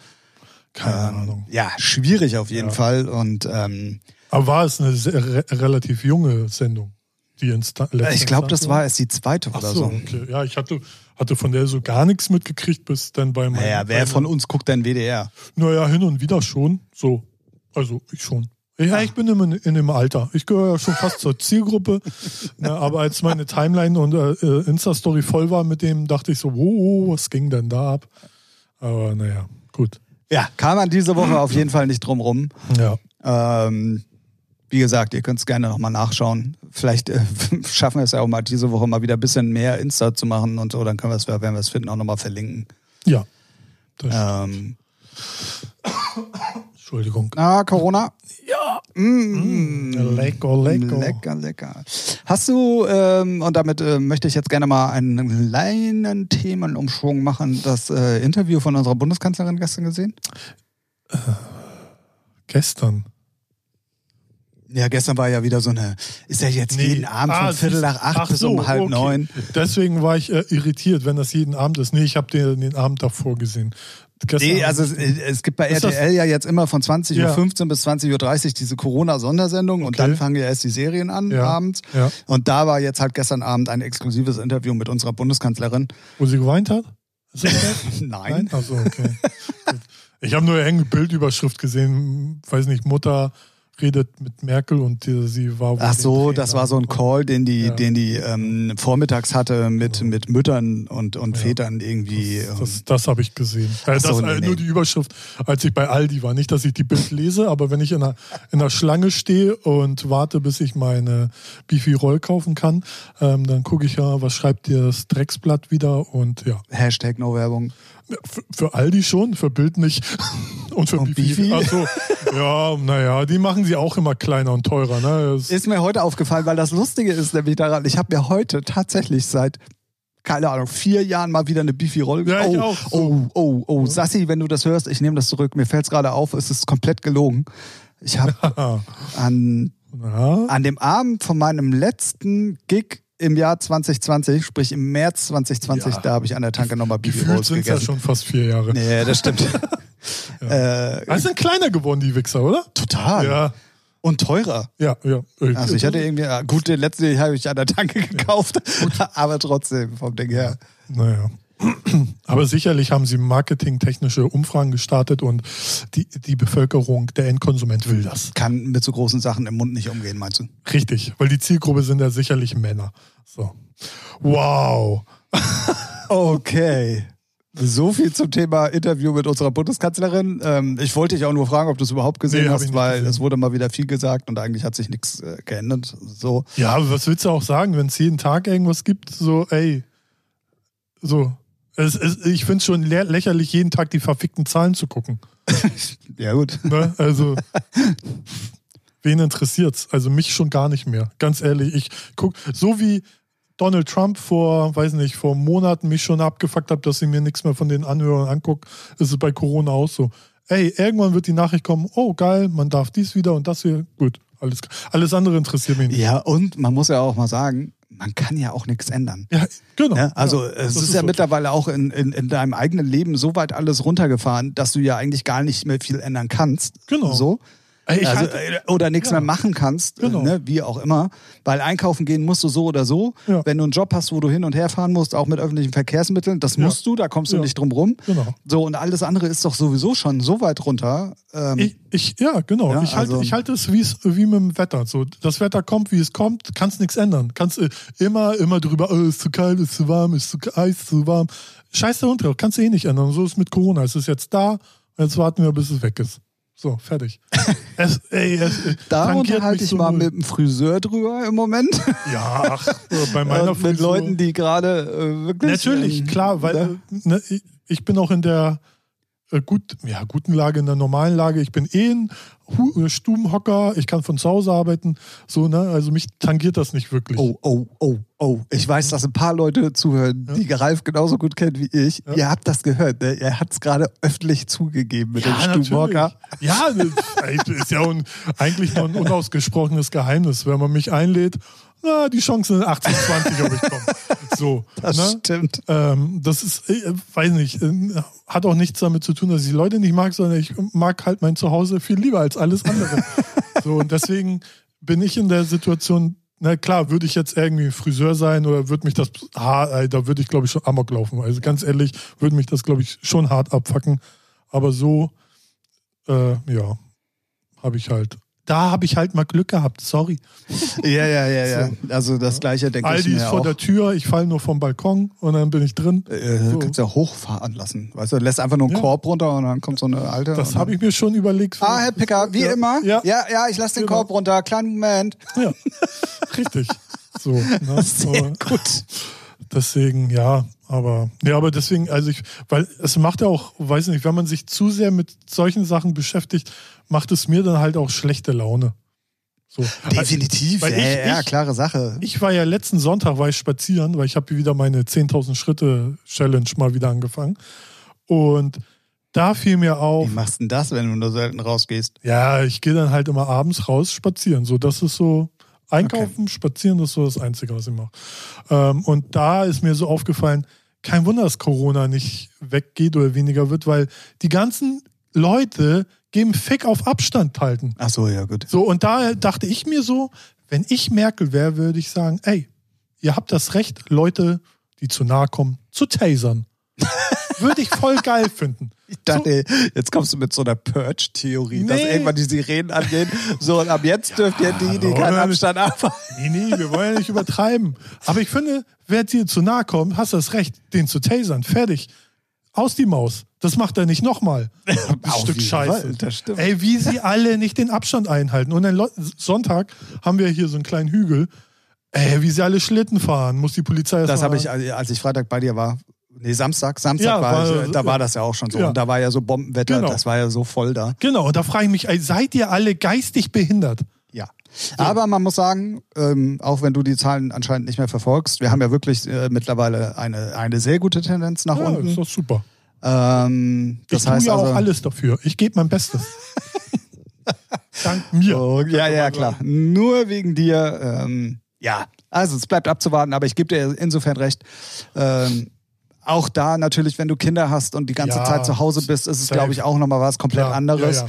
keine Ähm, Ahnung. Ja, schwierig auf jeden Ja. Fall. Und ähm, Aber war es eine re relativ junge Sendung? Die Insta ich glaube, das war erst die zweite Ach oder so, okay. Ja, ich hatte, hatte von der so gar nichts mitgekriegt, bis dann bei meinem. Naja, wer von uns guckt denn WDR? Naja, hin und wieder schon. So. Also ich schon. Ja, ich bin in, in dem Alter. Ich gehöre ja schon fast zur Zielgruppe. Na, aber als meine Timeline und äh, äh, Insta-Story voll war mit dem, dachte ich so, oh, was ging denn da ab? Aber naja, gut. Ja, kam man diese Woche auf jeden Fall nicht drum rum. Ja. Ähm, wie gesagt, ihr könnt es gerne nochmal nachschauen. Vielleicht äh, schaffen wir es ja auch mal diese Woche mal wieder ein bisschen mehr Insta zu machen und so. Dann können wir es, wenn wir es finden, auch nochmal verlinken. Ja. Ähm, Entschuldigung. na, Corona? Ja. Mm, Lecker, lecker. Lecker, lecker. Hast du, ähm, und damit äh, möchte ich jetzt gerne mal einen kleinen Themenumschwung machen, das äh, Interview von unserer Bundeskanzlerin gestern gesehen? Gestern. Ja, gestern war ja wieder so eine, ist ja jetzt jeden Abend von Ah, Viertel siehst- nach acht Ach bis so, um halb okay. neun. Deswegen war ich äh, irritiert, wenn das jeden Abend ist. Nee, ich habe den, den Abend davor gesehen. Gestern Nee, also es, es gibt bei RTL ja jetzt immer von 20.15 Ja. Uhr bis 20.30 Uhr diese Corona-Sondersendung und Okay. dann fangen ja erst die Serien an Ja. abends. Ja. Und da war jetzt halt gestern Abend ein exklusives Interview mit unserer Bundeskanzlerin. Wo sie geweint hat? Das? Nein. Achso, okay. Ich habe nur eine Bildüberschrift gesehen, weiß nicht, Mutter redet mit Merkel und die, sie war wohl Ach so, das war so ein Call, den die, Ja. den die ähm, vormittags hatte mit, mit Müttern und, und Vätern irgendwie. ähm, Das, das habe ich gesehen. Äh, Ach so, das, nee, äh, nee. Nur die Überschrift, als ich bei Aldi war. Nicht, dass ich die Bild lese, aber wenn ich in einer, in einer Schlange stehe und warte, bis ich meine Beefy Roll kaufen kann, ähm, dann gucke ich ja, was schreibt dir das Drecksblatt wieder und ja. Hashtag No Werbung. Für, Aldi schon, für Bild nicht. Und für Und Beefy. Beefy? Ach so. Ja, naja, die machen sie auch immer kleiner und teurer. Ne? Ist mir heute aufgefallen, weil das Lustige ist nämlich daran, ich habe mir heute tatsächlich seit, keine Ahnung, vier Jahren mal wieder eine Beefy Roll Ja, oh, auch. oh, oh, oh, Sassi, wenn du das hörst, ich nehme das zurück. Mir fällt es gerade auf, es ist komplett gelogen. Ich habe an, an dem Abend von meinem letzten Gig im Jahr 2020, sprich im März 2020, Ja. da habe ich an der Tanke nochmal gefühlt Rolls sind es ja gegessen. schon fast vier Jahre. Nee, das stimmt. äh, Ah, sind kleiner geworden, die Wichser, oder? total. Ja, Und teurer. ja, ja. Äh, Also ich hatte irgendwie, ja, gut, den letzten habe ich an der Tanke gekauft, aber trotzdem vom Ding her. Naja. Aber sicherlich haben sie marketingtechnische Umfragen gestartet und die, die Bevölkerung, der Endkonsument will das. Kann mit so großen Sachen im Mund nicht umgehen, meinst du? Richtig, weil die Zielgruppe sind ja sicherlich Männer. So. Wow. Okay. So viel zum Thema Interview mit unserer Bundeskanzlerin. Ähm, ich wollte dich auch nur fragen, ob du es überhaupt gesehen Nee, hast, weil gesehen. es wurde mal wieder viel gesagt und eigentlich hat sich nichts äh, geändert. So. Ja, aber was willst du auch sagen, wenn es jeden Tag irgendwas gibt? So, ey, so. Es, es, ich finde es schon lä lächerlich, jeden Tag die verfickten Zahlen zu gucken. Ja, gut. Ne? Also, wen interessiert's? Also mich schon gar nicht mehr. Ganz ehrlich, ich guck, so wie Donald Trump vor, weiß nicht, vor Monaten mich schon abgefuckt hat, dass ich mir nichts mehr von den Anhörern angucke, ist es bei Corona auch so. Ey, irgendwann wird die Nachricht kommen, oh geil, man darf dies wieder und das hier. Gut, alles, alles andere interessiert mich nicht. Ja, und man muss ja auch mal sagen, man kann ja auch nichts ändern. Ja, genau. Ja, also Ja, es das ist, ja so. mittlerweile auch in, in, in deinem eigenen Leben so weit alles runtergefahren, dass du ja eigentlich gar nicht mehr viel ändern kannst. Genau. So. Ich also, halte- äh, oder nichts Ja. mehr machen kannst, Genau. äh, ne, wie auch immer. Weil einkaufen gehen musst du so oder so. Ja. Wenn du einen Job hast, wo du hin und her fahren musst, auch mit öffentlichen Verkehrsmitteln, das Ja. musst du, da kommst du nicht drum rum. Genau. So, und alles andere ist doch sowieso schon so weit runter. Ähm, Ich, ich, ja, genau. Ich halte also- ich halte es wie, es- wie mit dem Wetter. So, das Wetter kommt, wie es kommt, kannst nichts ändern. Kannst äh, immer, immer drüber, oh, ist zu kalt, ist zu warm, ist zu heiß, zu warm. Scheiß der Hund drauf, kannst du eh nicht ändern. So ist es mit Corona. Es ist jetzt da, jetzt warten wir, bis es weg ist. So, fertig. es, ey, es, äh, da tangiert unterhalte mich ich so mal mit dem Friseur drüber im Moment. Ja, ach, bei meiner Und mit Leuten, die gerade äh, wirklich. Natürlich, ähm, klar, weil ne? äh, ne, ich, bin auch in der gut, ja, guten Lage, in der normalen Lage. Ich bin eh ein äh, Stubenhocker, ich kann von zu Hause arbeiten, so, ne? Also mich tangiert das nicht wirklich. Oh, oh, oh, oh. Ich weiß, dass ein paar Leute zuhören, die Ralf genauso gut kennt wie ich. Ja. Ihr habt das gehört. Ne? Er hat es gerade öffentlich zugegeben mit dem Stubenhocker. natürlich. Ja, das ist ja un, eigentlich noch ein unausgesprochenes Geheimnis. Wenn man mich einlädt, na, die Chancen sind 80, 20, ob ich komme. So, Das ne? stimmt. Ähm, das ist, äh, weiß nicht, äh, hat auch nichts damit zu tun, dass ich die Leute nicht mag, sondern ich mag halt mein Zuhause viel lieber als alles andere. So, und deswegen bin ich in der Situation, na klar, würde ich jetzt irgendwie Friseur sein oder würde mich das, ah, da würde ich glaube ich schon amok laufen. Also ganz ehrlich, würde mich das glaube ich schon hart abfacken. Aber so, äh, ja, habe ich halt da habe ich halt mal Glück gehabt, sorry. Ja, ja, ja, ja. So. Also das gleiche denke Aldi ich mir ist vor auch. der Tür, ich falle nur vom Balkon und dann bin ich drin. Äh, so. Kannst ja hochfahren lassen. Weißt du, lässt einfach nur einen ja. Korb runter und dann kommt so eine alte. Das habe ich mir schon überlegt. Ah, Herr Picker, wie ja. immer. Ja, ja, ja ich lasse den genau. Korb runter. Kleinen Moment. Ja, richtig. So, ne? Sehr gut. Deswegen, ja, aber, ja, aber deswegen, also ich, weil es macht ja auch, weiß nicht, wenn man sich zu sehr mit solchen Sachen beschäftigt, macht es mir dann halt auch schlechte Laune. So. Definitiv, weil ja, ich, ja, ich, klare Sache. Ich war ja letzten Sonntag war ich spazieren, weil ich habe wieder meine 10.000 Schritte Challenge mal wieder angefangen. Und da fiel mir auf. Wie machst du denn das, wenn du nur selten rausgehst? Ja, ich gehe dann halt immer abends raus spazieren. So, das ist so einkaufen, okay. spazieren, das ist so das Einzige, was ich mache. Ähm, und da ist mir so aufgefallen, kein Wunder, dass Corona nicht weggeht oder weniger wird, weil die ganzen Leute geben Fick auf Abstand halten. Ach so, ja, gut. So, und da dachte ich mir so, wenn ich Merkel wäre, würde ich sagen, ey, ihr habt das Recht, Leute, die zu nahe kommen, zu tasern. würde ich voll geil finden. Ich dachte, so, jetzt kommst du mit so einer Purge-Theorie, nee. dass irgendwann die Sirenen angehen. So, und ab jetzt ja, dürft ihr die, die keinen Abstand haben. Nee, nee, wir wollen ja nicht übertreiben. Aber ich finde, wer dir zu nahe kommt, hast das Recht, den zu tasern. Fertig. Aus die Maus. Das macht er nicht nochmal. Das Stück Scheiße. das stimmt. Ey, wie sie alle nicht den Abstand einhalten. Und am Sonntag haben wir hier so einen kleinen Hügel. Ey, wie sie alle Schlitten fahren, muss die Polizei Das habe ich, als ich Freitag bei dir war, Nee, Samstag, Samstag Ja, war, war- ich, da ja. war das ja auch schon so. Ja. Und da war ja so Bombenwetter, Genau. das war ja so voll da. Genau, und da frage ich mich, seid ihr alle geistig behindert? Ja. Aber man muss sagen, ähm, auch wenn du die Zahlen anscheinend nicht mehr verfolgst, wir haben ja wirklich äh, mittlerweile eine, eine sehr gute Tendenz nach Ja, ist unten. doch super. Ähm, das ich tue ja also, auch alles dafür. Ich gebe mein Bestes. Dank mir. Oh, ja, ja, klar. Nur wegen dir. Ähm, ja, also es bleibt abzuwarten, aber ich gebe dir insofern recht. Ähm, auch da natürlich, wenn du Kinder hast und die ganze Ja, Zeit zu Hause bist, ist es, glaube ich, auch nochmal was komplett Ja, anderes. ja.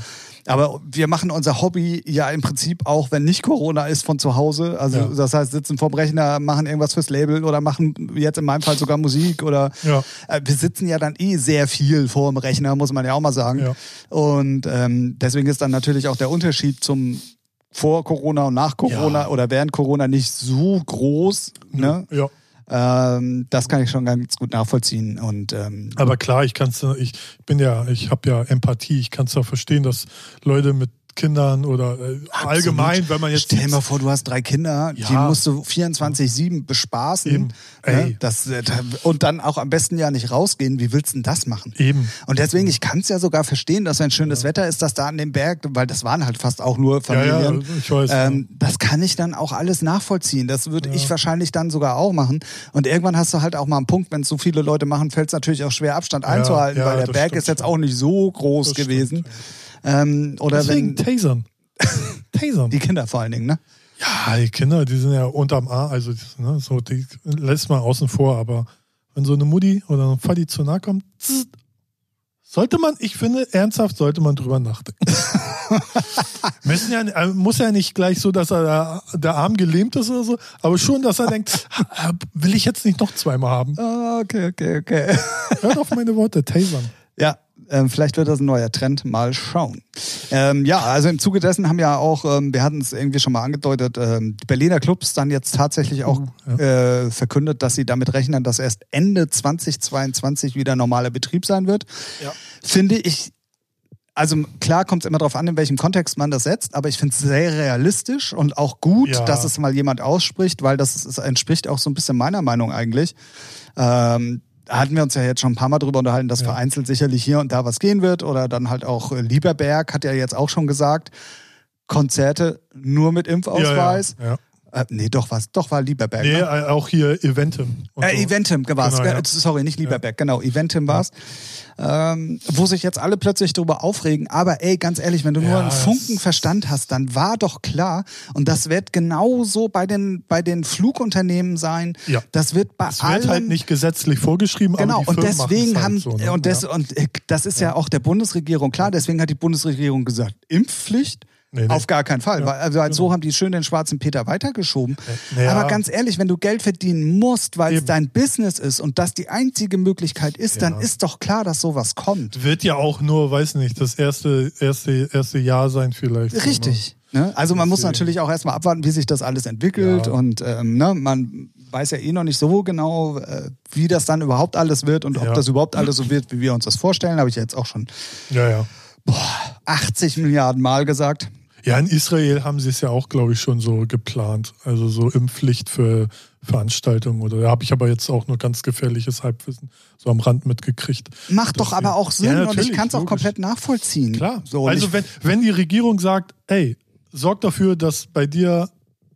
Aber wir machen unser Hobby ja im Prinzip auch, wenn nicht Corona ist, von zu Hause. Also Ja. das heißt, sitzen vorm Rechner, machen irgendwas fürs Label oder machen jetzt in meinem Fall sogar Musik oder Ja. äh, wir sitzen ja dann eh sehr viel vor dem Rechner, muss man ja auch mal sagen. Ja. Und ähm, deswegen ist dann natürlich auch der Unterschied zum vor Corona und nach Corona oder während Corona nicht so groß. Ne? Ja. Ähm, das kann ich schon ganz gut nachvollziehen. Und ähm, Aber klar, ich kann's, ich bin ja, ich habe ja Empathie. Ich kann es ja verstehen, dass Leute mit Kindern oder äh, allgemein, wenn man jetzt Stell dir mal vor, du hast drei Kinder, die Ja. musst du 24-7 bespaßen. Eben. Ne? Das, äh, und dann auch am besten ja nicht rausgehen. Wie willst du denn das machen? eben Und deswegen, ich kann es ja sogar verstehen, dass wenn schönes Wetter ist, dass da an dem Berg, weil das waren halt fast auch nur Ja, ja, Familien. ich weiß. Ähm, das kann ich dann auch alles nachvollziehen. Das würde Ja. ich wahrscheinlich dann sogar auch machen. Und irgendwann hast du halt auch mal einen Punkt, wenn es so viele Leute machen, fällt es natürlich auch schwer, Abstand einzuhalten, ja, weil der Berg stimmt ist jetzt auch nicht so groß Das gewesen. stimmt. Ähm, oder Deswegen wenn tasern. tasern. die Kinder vor allen Dingen, ne? Ja, die Kinder, die sind ja unterm A, also ne, so, die lässt man außen vor, aber wenn so eine Mutti oder ein Vati zu nahe kommt, zzzt, sollte man, ich finde, ernsthaft sollte man drüber nachdenken. Müssen ja, äh, muss ja nicht gleich so, dass er der, der Arm gelähmt ist oder so, aber schon, dass er denkt, "Ah, will ich jetzt nicht noch zweimal haben. Ah, okay, okay, okay. Hört auf meine Worte, tasern. Ja, ähm, vielleicht wird das ein neuer Trend. Mal schauen. Ähm, ja, also im Zuge dessen haben ja auch, ähm, wir hatten es irgendwie schon mal angedeutet, ähm, die Berliner Clubs dann jetzt tatsächlich auch Mhm, äh, verkündet, dass sie damit rechnen, dass erst Ende 2022 wieder normaler Betrieb sein wird. Ja. Finde ich. Also klar kommt es immer darauf an, in welchem Kontext man das setzt, aber ich finde es sehr realistisch und auch gut, Ja. dass es mal jemand ausspricht, weil das, ist, entspricht auch so ein bisschen meiner Meinung eigentlich. Ähm, hatten wir uns ja jetzt schon ein paar Mal drüber unterhalten, dass Ja. vereinzelt sicherlich hier und da was gehen wird. Oder dann halt auch äh, Lieberberg hat ja jetzt auch schon gesagt, Konzerte nur mit Impfausweis. Ja, ja, ja. Äh, nee, doch was, doch war Lieberberg. Nee, ne? äh, auch hier Eventim. Äh, so. Eventim war's. Genau, ja. Äh, Sorry, nicht Lieberberg, genau, Eventim war's. Ähm, wo sich jetzt alle plötzlich drüber aufregen. Aber ey, ganz ehrlich, wenn du nur Ja, einen das- Funken Verstand hast, dann war doch klar, und das wird genauso bei den, bei den Flugunternehmen sein. Ja. Das wird bei Es allen. wird halt nicht gesetzlich vorgeschrieben, Genau, aber die und deswegen machen's haben, halt so, ne? und, das, ja. und äh, das ist ja. auch der Bundesregierung klar, deswegen hat die Bundesregierung gesagt, Impfpflicht Nee, nee. Auf gar keinen Fall. Ja, also halt so genau. haben die schön den schwarzen Peter weitergeschoben. Naja. Aber ganz ehrlich, wenn du Geld verdienen musst, weil es dein Business ist und das die einzige Möglichkeit ist, dann Ja. ist doch klar, dass sowas kommt. Wird ja auch nur, weiß nicht, das erste, erste, erste Jahr sein vielleicht. so, ne? Richtig. Ne? Also man muss natürlich auch erstmal abwarten, wie sich das alles entwickelt Ja. und ähm, ne, man weiß ja eh noch nicht so genau, äh, wie das dann überhaupt alles wird und ob Ja. das überhaupt alles so wird, wie wir uns das vorstellen, habe ich jetzt auch schon Ja, ja. 80 Milliarden Mal gesagt. Ja, in Israel haben sie es ja auch, glaube ich, schon so geplant. Also so Impfpflicht für Veranstaltungen oder da habe ich aber jetzt auch nur ganz gefährliches Halbwissen so am Rand mitgekriegt. Macht doch aber auch Sinn Ja, und ich kann es auch komplett nachvollziehen. Klar. So, also wenn, wenn die Regierung sagt, ey, sorg dafür, dass bei dir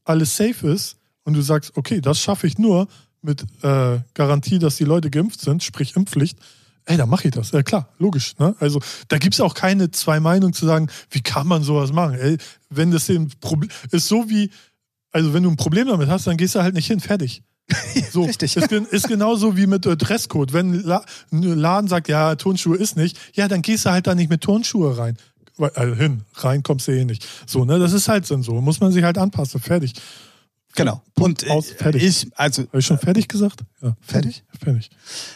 alles safe ist und du sagst, okay, das schaffe ich nur mit äh, Garantie, dass die Leute geimpft sind, sprich Impfpflicht, ey, dann mache ich das. Ja klar, logisch. Ne? Also da gibt es auch keine zwei Meinungen zu sagen, wie kann man sowas machen? Ey, wenn das ein Problem ist so wie, also wenn du ein Problem damit hast, dann gehst du halt nicht hin, fertig. So, Richtig. Ist, ist genauso wie mit äh, Dresscode. Wenn ein La ein Laden sagt, ja, Turnschuhe ist nicht, ja, dann gehst du halt da nicht mit Turnschuhe rein. Weil- Also hin, rein kommst du eh nicht. So, ne, das ist halt dann so. Muss man sich halt anpassen. Fertig. Genau. Punkt, Und aus, äh, fertig. ich, also Habe ich schon fertig gesagt? Ja. Fertig? Fertig.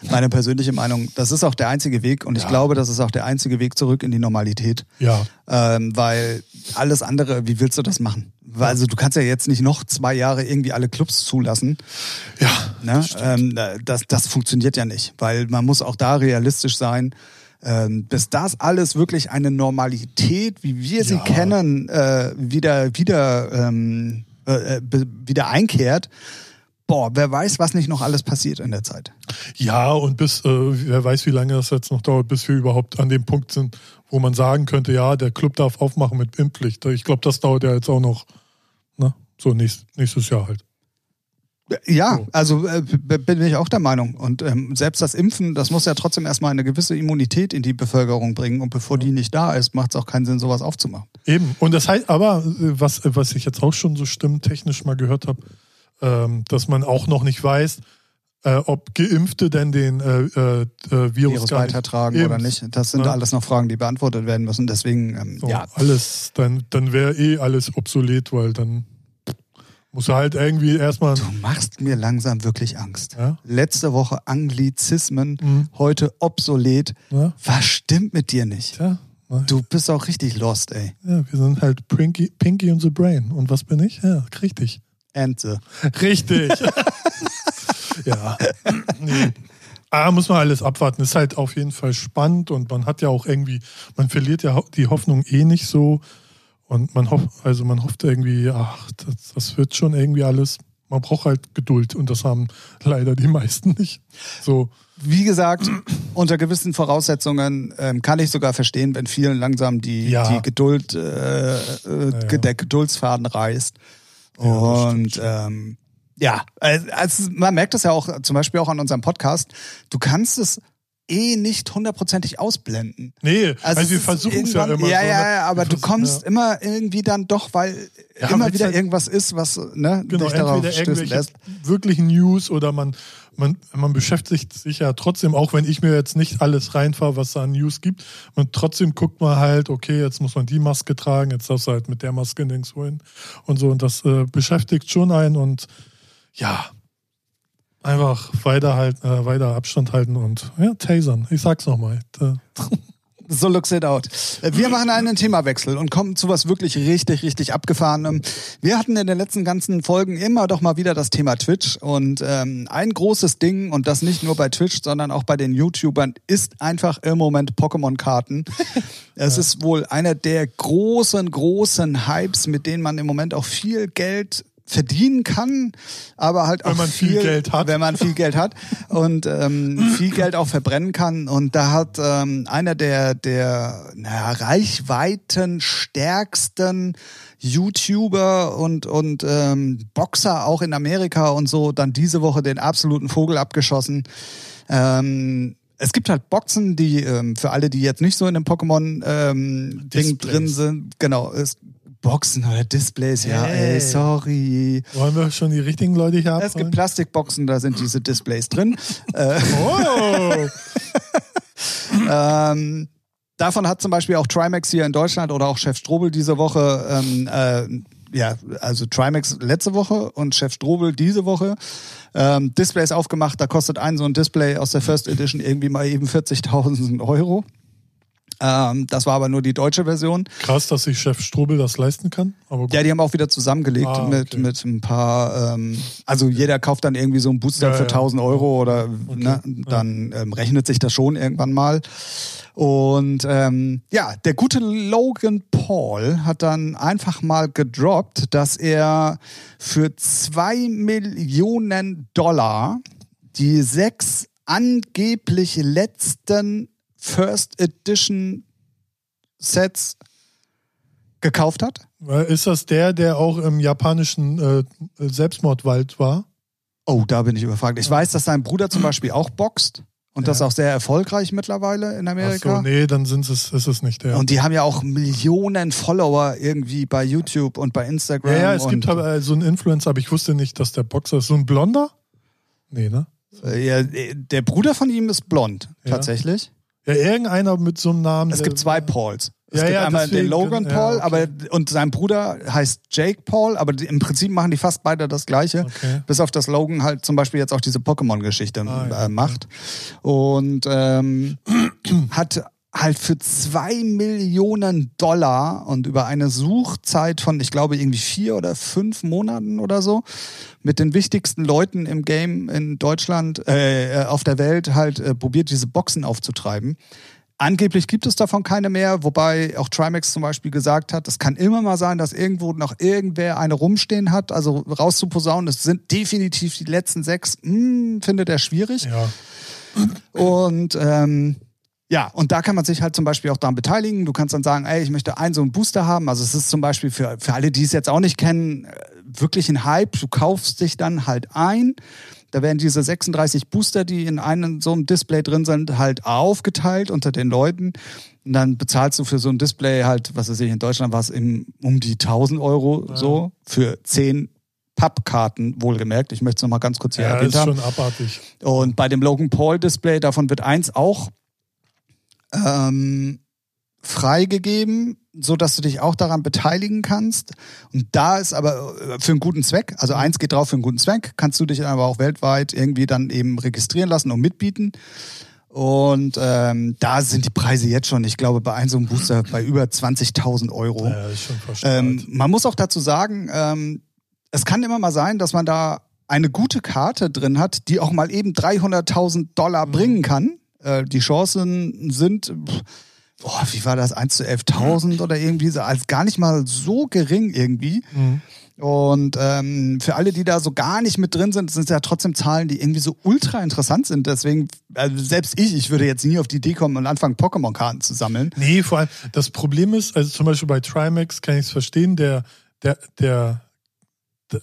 meine persönliche Meinung, das ist auch der einzige Weg und ich Ja. glaube, das ist auch der einzige Weg zurück in die Normalität. Ja. Ähm, weil alles andere, wie willst du das machen? Weil, also du kannst ja jetzt nicht noch zwei Jahre irgendwie alle Clubs zulassen. Ja. Ne? Ähm, das, das funktioniert ja nicht, weil man muss auch da realistisch sein. Ähm, bis das alles wirklich eine Normalität, wie wir sie Ja. kennen, äh, wieder, wieder, ähm, äh, be- wieder einkehrt, boah, wer weiß, was nicht noch alles passiert in der Zeit. Ja, und bis, äh, wer weiß, wie lange das jetzt noch dauert, bis wir überhaupt an dem Punkt sind, wo man sagen könnte, ja, der Club darf aufmachen mit Impfpflicht. Ich glaube, das dauert ja jetzt auch noch, ne? So nächst, nächstes Jahr halt. Ja, So. also äh, bin ich auch der Meinung. Und ähm, selbst das Impfen, das muss ja trotzdem erstmal eine gewisse Immunität in die Bevölkerung bringen. Und bevor die nicht da ist, macht es auch keinen Sinn, sowas aufzumachen. Eben. Und das heißt aber, äh, was, äh, was ich jetzt auch schon so stimmtechnisch mal gehört habe, ähm, dass man auch noch nicht weiß, äh, ob Geimpfte denn den äh, äh, äh, Virus, Virus weitertragen Eben. oder nicht. Das sind Ne? alles noch Fragen, die beantwortet werden müssen. Deswegen, ähm, So, ja, alles, dann, dann wäre eh alles obsolet, weil dann muss halt irgendwie erstmal. du machst mir langsam wirklich Angst. Ja? Letzte Woche Anglizismen, Mhm. heute obsolet. Ja? Was stimmt mit dir nicht? Na, Du bist auch richtig lost, ey. ja, wir sind halt Pinky, Pinky und the Brain. Und was bin ich? Ja, richtig. Ente. Richtig. ja. Nee. Ah, muss man alles abwarten. Ist halt auf jeden Fall spannend und man hat ja auch irgendwie, man verliert ja die Hoffnung eh nicht so. Und man hofft, also man hofft irgendwie, ach, das, das wird schon irgendwie alles. Man braucht halt Geduld und das haben leider die meisten nicht. So, Wie gesagt, unter gewissen Voraussetzungen ähm, kann ich sogar verstehen, wenn vielen langsam die, Ja. die Geduld, äh, äh, ja. der Geduldsfaden reißt. Ja, Und ähm, ja, also, also man merkt das ja auch zum Beispiel auch an unserem Podcast. Du kannst es eh nicht hundertprozentig ausblenden. nee, also, es wir versuchen es ja immer. Ja, so, ja, ne? ja, aber du kommst ja. immer irgendwie dann doch, weil Ja, immer wieder halt- irgendwas ist, was ne, Genau, dich darauf irgendwelche lässt. wirklichen News oder man, man, man beschäftigt sich ja trotzdem, auch wenn ich mir jetzt nicht alles reinfahre, was da an News gibt, und trotzdem guckt man halt, okay, jetzt muss man die Maske tragen, jetzt darfst du halt mit der Maske nirgendwo hin und so. Und das äh, beschäftigt schon einen und ja, einfach weiter halt, äh, weiter Abstand halten und ja, tasern. Ich sag's nochmal. So looks it out. Wir machen einen Themawechsel und kommen zu was wirklich richtig, richtig abgefahrenem. Wir hatten in den letzten ganzen Folgen immer doch mal wieder das Thema Twitch und ähm, ein großes Ding und das nicht nur bei Twitch, sondern auch bei den YouTubern ist einfach im Moment Pokémon-Karten. Es ist wohl einer der großen, großen Hypes, mit denen man im Moment auch viel Geld verdienen kann, aber halt auch Wenn man viel Geld hat. wenn man viel Geld hat und ähm, viel Geld auch verbrennen kann. Und da hat ähm, einer der, der naja, Reichweiten stärksten YouTuber und, und ähm, Boxer auch in Amerika und so dann diese Woche den absoluten Vogel abgeschossen. Ähm, es gibt halt Boxen, die ähm, für alle, die jetzt nicht so in dem Pokémon-Ding ähm, drin sind, genau, es, Boxen oder Displays, ja, ey, sorry. Wollen wir schon die richtigen Leute hier Es gibt abholen? Plastikboxen, da sind diese Displays drin. Oh! ähm, davon hat zum Beispiel auch Trimax hier in Deutschland oder auch Chef Strobel diese Woche, ähm, äh, ja, also Trimax letzte Woche und Chef Strobel diese Woche ähm, Displays aufgemacht. Da kostet ein so ein Display aus der First Edition irgendwie mal eben 40.000 Euro. Ähm, das war aber nur die deutsche Version. Krass, dass sich Chef Strobel das leisten kann. Ja, die haben auch wieder zusammengelegt ah, okay. mit, mit ein paar, ähm, also jeder kauft dann irgendwie so einen Booster ja, für 1000 ja. Euro oder okay. ne, dann ähm, rechnet sich das schon irgendwann mal. Und ähm, ja, der gute Logan Paul hat dann einfach mal gedroppt, dass er für zwei Millionen Dollar die sechs angeblich letzten First Edition Sets gekauft hat. Ist das der, der auch im japanischen äh, Selbstmordwald war? Oh, da bin ich überfragt. Ich weiß, dass sein Bruder zum Beispiel auch boxt. Und ja. das auch sehr erfolgreich mittlerweile in Amerika. Ach so, nee, dann sind es, ist es nicht der. Und die haben ja auch Millionen Follower irgendwie bei YouTube und bei Instagram. Ja, ja es gibt halt äh, so einen Influencer, aber ich wusste nicht, dass der Boxer ist. So ein Blonder? Nee, ne? Äh, ja, der Bruder von ihm ist blond, ja. tatsächlich. Ja, irgendeiner mit so einem Namen. Es gibt zwei Pauls. Es ja, gibt ja, einmal deswegen, den Logan Paul, ja, okay. aber und sein Bruder heißt Jake Paul, aber die, im Prinzip machen die fast beide das Gleiche, okay. bis auf das Logan halt zum Beispiel jetzt auch diese Pokémon-Geschichte ah, äh, macht und ähm, hat halt für zwei Millionen Dollar und über eine Suchzeit von, ich glaube, irgendwie vier oder fünf Monaten oder so, mit den wichtigsten Leuten im Game in Deutschland, äh, äh, auf der Welt halt äh, probiert, diese Boxen aufzutreiben. Angeblich gibt es davon keine mehr, wobei auch Trimax zum Beispiel gesagt hat, es kann immer mal sein, dass irgendwo noch irgendwer eine rumstehen hat. Also rauszuposaunen, es sind definitiv die letzten sechs, mh, hm, findet er schwierig. Ja. Und ähm, ja, und da kann man sich halt zum Beispiel auch daran beteiligen. Du kannst dann sagen, ey, ich möchte einen so einen Booster haben. Also es ist zum Beispiel für, für alle, die es jetzt auch nicht kennen, äh, wirklich ein Hype. Du kaufst dich dann halt ein. Da werden diese 36 Booster, die in einem so einem Display drin sind, halt aufgeteilt unter den Leuten. Und dann bezahlst du für so ein Display halt, was weiß ich, in Deutschland war es um die 1000 Euro ja. so für 10 Pappkarten, wohlgemerkt. Ich möchte es nochmal ganz kurz hier ja, erwähnt haben. Ja, ist schon abartig. Und bei dem Logan Paul Display, davon wird eins auch ähm, freigegeben, so dass du dich auch daran beteiligen kannst. Und da ist aber äh, für einen guten Zweck, also eins geht drauf für einen guten Zweck, kannst du dich aber auch weltweit irgendwie dann eben registrieren lassen und mitbieten. Und ähm, da sind die Preise jetzt schon, ich glaube, bei einem so einem Booster bei über 20.000 Euro. Ja, ist schon ähm, man muss auch dazu sagen, ähm, es kann immer mal sein, dass man da eine gute Karte drin hat, die auch mal eben 300.000 Dollar mhm. bringen kann. Äh, die Chancen sind, boah, wie war das, 1 zu 11.000 oder irgendwie so, als gar nicht mal so gering irgendwie. Mhm. Und ähm, für alle, die da so gar nicht mit drin sind, sind es ja trotzdem Zahlen, die irgendwie so ultra interessant sind. Deswegen, also selbst ich, ich würde jetzt nie auf die Idee kommen und anfangen, Pokémon-Karten zu sammeln. Nee, vor allem, das Problem ist, also zum Beispiel bei Trimax kann ich es verstehen, der, der, der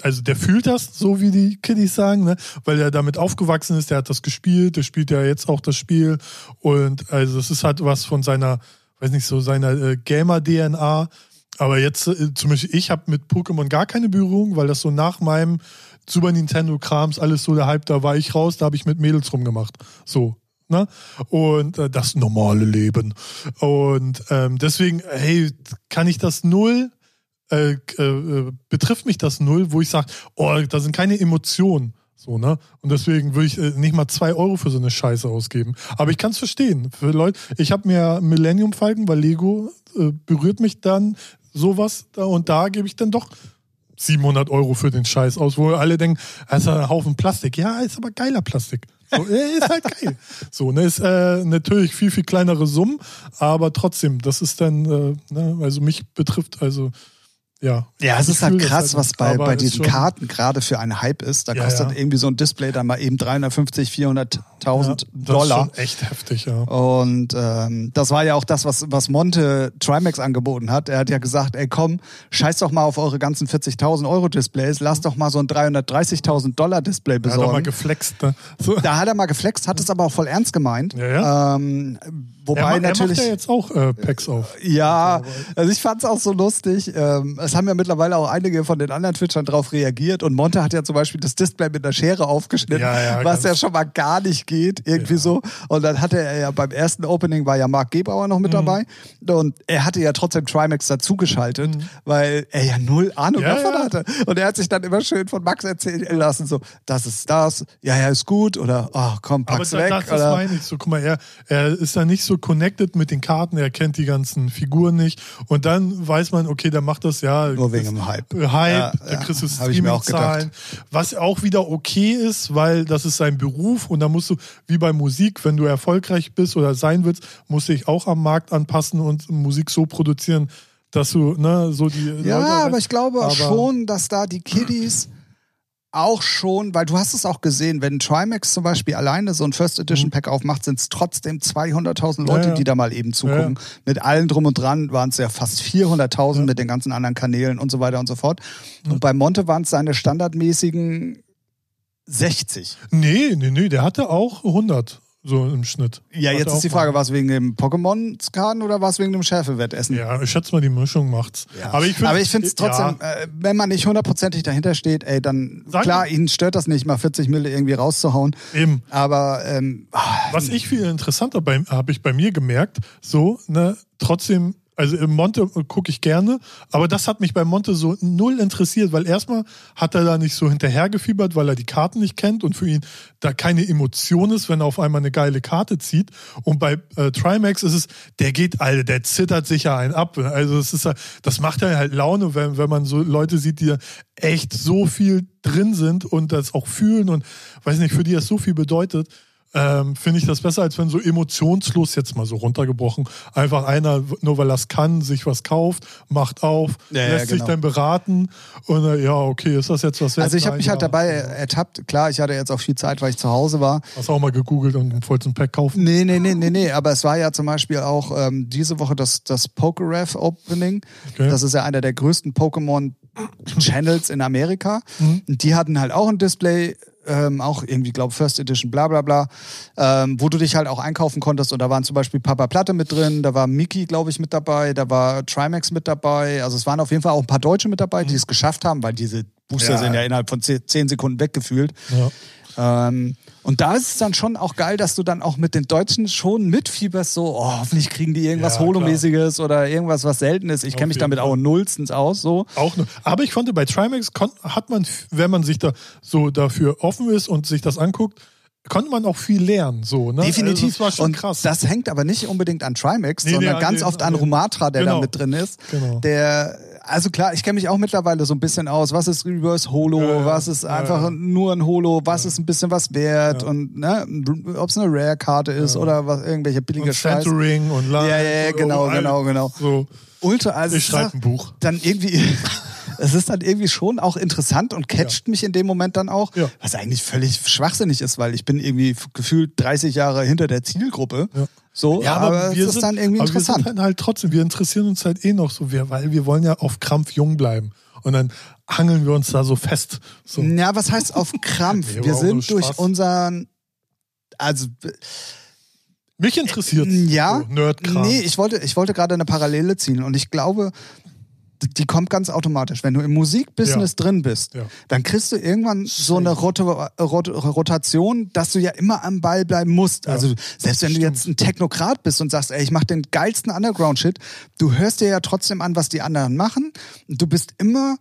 also der fühlt das, so wie die Kiddies sagen, ne? weil er damit aufgewachsen ist, der hat das gespielt, der spielt ja jetzt auch das Spiel und also es ist halt was von seiner, weiß nicht so, seiner äh, Gamer-DNA. Aber jetzt, äh, zum Beispiel, ich habe mit Pokémon gar keine Berührung, weil das so nach meinem Super Nintendo-Krams alles so der Hype, da war ich raus, da habe ich mit Mädels rumgemacht. So, Ne? Und äh, das normale Leben. Und ähm, deswegen, hey, kann ich das null äh, äh, betrifft mich das null, wo ich sage, oh, da sind keine Emotionen. So, ne? Und deswegen würde ich äh, nicht mal zwei Euro für so eine Scheiße ausgeben. Aber ich kann es verstehen. Für Leute, ich habe mir Millennium Falken, weil Lego äh, berührt mich dann sowas da und da gebe ich dann doch 700 Euro für den Scheiß aus, wo alle denken, das ist ein Haufen Plastik. Ja, ist aber geiler Plastik. So, ist halt geil. So, ne, ist äh, natürlich viel, viel kleinere Summen, aber trotzdem, das ist dann, äh, ne, also mich betrifft, also ja. Ja, es ist halt krass, halt was bei, bei diesen Karten gerade für einen Hype ist. Da ja, kostet ja. irgendwie so ein Display dann mal eben 350, 400.000 ja, Dollar. Das ist echt heftig, ja. Und ähm, das war ja auch das, was, was Monte Trimax angeboten hat. Er hat ja gesagt, ey komm, scheiß doch mal auf eure ganzen 40.000 Euro Displays, lass doch mal so ein 330.000 Dollar Display besorgen. Da hat er mal geflext. Ne? So. Da hat er mal geflext, hat es aber auch voll ernst gemeint. Ja, ja. Ähm, wobei er, natürlich. Er macht ja jetzt auch äh, Packs auf. Ja, also ich fand es auch so lustig. Ähm, es haben ja mittlerweile auch einige von den anderen Twitchern drauf reagiert und Monte hat ja zum Beispiel das Display mit einer Schere aufgeschnitten, Ja, ja, was ja schon mal gar nicht geht, irgendwie Ja. so. Und dann hatte er ja beim ersten Opening war ja Marc Gebauer noch Mhm. mit dabei und er hatte ja trotzdem Trimax dazugeschaltet, weil er ja null Ahnung Mhm. Davon hatte. Und er hat sich dann immer schön von Max erzählen lassen, so, das ist das, ja, ja, ist gut oder, oh, komm, Aber pack's da, weg. das, das oder, meine ich so. Guck mal, er, er ist da nicht so connected mit den Karten, er kennt die ganzen Figuren nicht. Und dann weiß man, okay, der macht das ja. Nur wegen dem Hype. Hype, Ja, da ja, kriegst du auch Streaming-Zahlen. Was auch wieder okay ist, weil das ist sein Beruf und da musst du, wie bei Musik, wenn du erfolgreich bist oder sein willst, musst du dich auch am Markt anpassen und Musik so produzieren, dass du, ne, so die. Ja, Leute- aber ich glaube aber- schon, dass da die Kiddies auch schon, weil du hast es auch gesehen, wenn Trimax zum Beispiel alleine so ein First Edition Pack aufmacht, sind es trotzdem 200.000 Leute, Mhm. Ja, ja. die da mal eben zugucken. Mit allem drum und dran waren es ja fast 400.000 mit den ganzen anderen Kanälen und so weiter und so fort. Und bei Monte waren es seine standardmäßigen 60. Nee, nee, nee, der hatte auch 100 so im Schnitt. Ja, jetzt ist die. Frage, war es wegen dem Pokémon-Skan oder war es wegen dem Schärfewettessen? Ja, ich schätze mal, die Mischung macht's. Aber ich finde Aber ich finde es trotzdem, äh, wenn man nicht hundertprozentig dahinter steht, ey, dann Sag klar, ihnen stört das nicht, mal 40 Mille irgendwie rauszuhauen. eben. Aber ähm, ah, Was ich viel interessanter bei, habe ich bei mir gemerkt, so, ne, trotzdem, also im Monte gucke ich gerne, aber das hat mich bei Monte so null interessiert, weil erstmal hat er da nicht so hinterhergefiebert, weil er die Karten nicht kennt und für ihn da keine Emotion ist, wenn er auf einmal eine geile Karte zieht. Und bei äh, Trimax ist es, der geht, Alter, der zittert sicher einen ab. Also es ist, das macht ja halt Laune, wenn, wenn man so Leute sieht, die echt so viel drin sind und das auch fühlen und weiß nicht, für die das so viel bedeutet ähm, finde ich das besser, als wenn so emotionslos jetzt mal so runtergebrochen einfach einer, nur weil er es kann, sich was kauft, macht auf, Ja, ja, lässt sich genau. dann beraten und äh, ja, okay, ist das jetzt was wert? also ich habe mich halt ja. dabei ertappt. Klar, ich hatte jetzt auch viel Zeit, weil ich zu Hause war. Hast auch mal gegoogelt und wolltest ein Pack kaufen? Nee, nee, nee, nee, nee. Aber es war ja zum Beispiel auch ähm, diese Woche das, das Pokeref Opening. Okay. Das ist ja einer der größten Pokémon-Channels in Amerika. Mhm. Die hatten halt auch ein Display, ähm, auch irgendwie, glaube First Edition, bla bla bla, ähm, wo du dich halt auch einkaufen konntest. Und da waren zum Beispiel Papa Platte mit drin, da war Mickey, glaube ich, mit dabei, da war Trimax mit dabei. Also es waren auf jeden Fall auch ein paar Deutsche mit dabei, die es geschafft haben, weil diese Booster Ja. sind ja innerhalb von zehn zehn Sekunden weggefühlt. Ja. Ähm, und da ist es dann schon auch geil, dass du dann auch mit den Deutschen schon mitfieberst, so, oh, hoffentlich kriegen die irgendwas Ja, Holomäßiges oder irgendwas, was selten ist. Ich kenne mich damit Fall. auch nullstens aus, so. Auch nur. Aber ich fand, bei Trimax hat man, wenn man sich da so dafür offen ist und sich das anguckt, konnte man auch viel lernen. So, ne? Definitiv. Also das war schon und krass. das hängt aber nicht unbedingt an Trimax, Nee, nee, sondern an ganz den- oft an an Rumatra, der da Genau. mit drin ist. Genau. Der, also klar, ich kenne mich auch mittlerweile so ein bisschen aus. Was ist Reverse Holo? Ja, ja. Was ist Ja, einfach ja. nur ein Holo? Was ist ein bisschen was wert? Ja. Und ne, ob es eine Rare-Karte ist oder was, irgendwelche billige und Scheiße. Centering und La Ja, ja, ja, genau, genau, genau. So, Ultra, also ich schreibe ein Buch. dann irgendwie, es ist dann irgendwie schon auch interessant und catcht mich in dem Moment dann auch, Ja. was eigentlich völlig schwachsinnig ist, weil ich bin irgendwie gefühlt 30 Jahre hinter der Zielgruppe. Ja. So, aber, es ist dann irgendwie aber interessant. Wir sind halt trotzdem, wir interessieren uns halt eh noch so, wir, weil wir wollen ja auf Krampf jung bleiben. Und dann hangeln wir uns da so fest. So. ja, was heißt auf Krampf? Aber wir sind durch unseren, also Mich interessiert ja, so Nerdkram. nee, ich wollte, ich wollte gerade eine Parallele ziehen und ich glaube, die kommt ganz automatisch. Wenn du im Musikbusiness drin bist, Ja. dann kriegst du irgendwann so eine Rota Rot Rotation, dass du ja immer am Ball bleiben musst. Also selbst wenn du jetzt ein Technokrat bist und sagst, ey, ich mach den geilsten Underground-Shit, du hörst dir ja trotzdem an, was die anderen machen. Du bist immer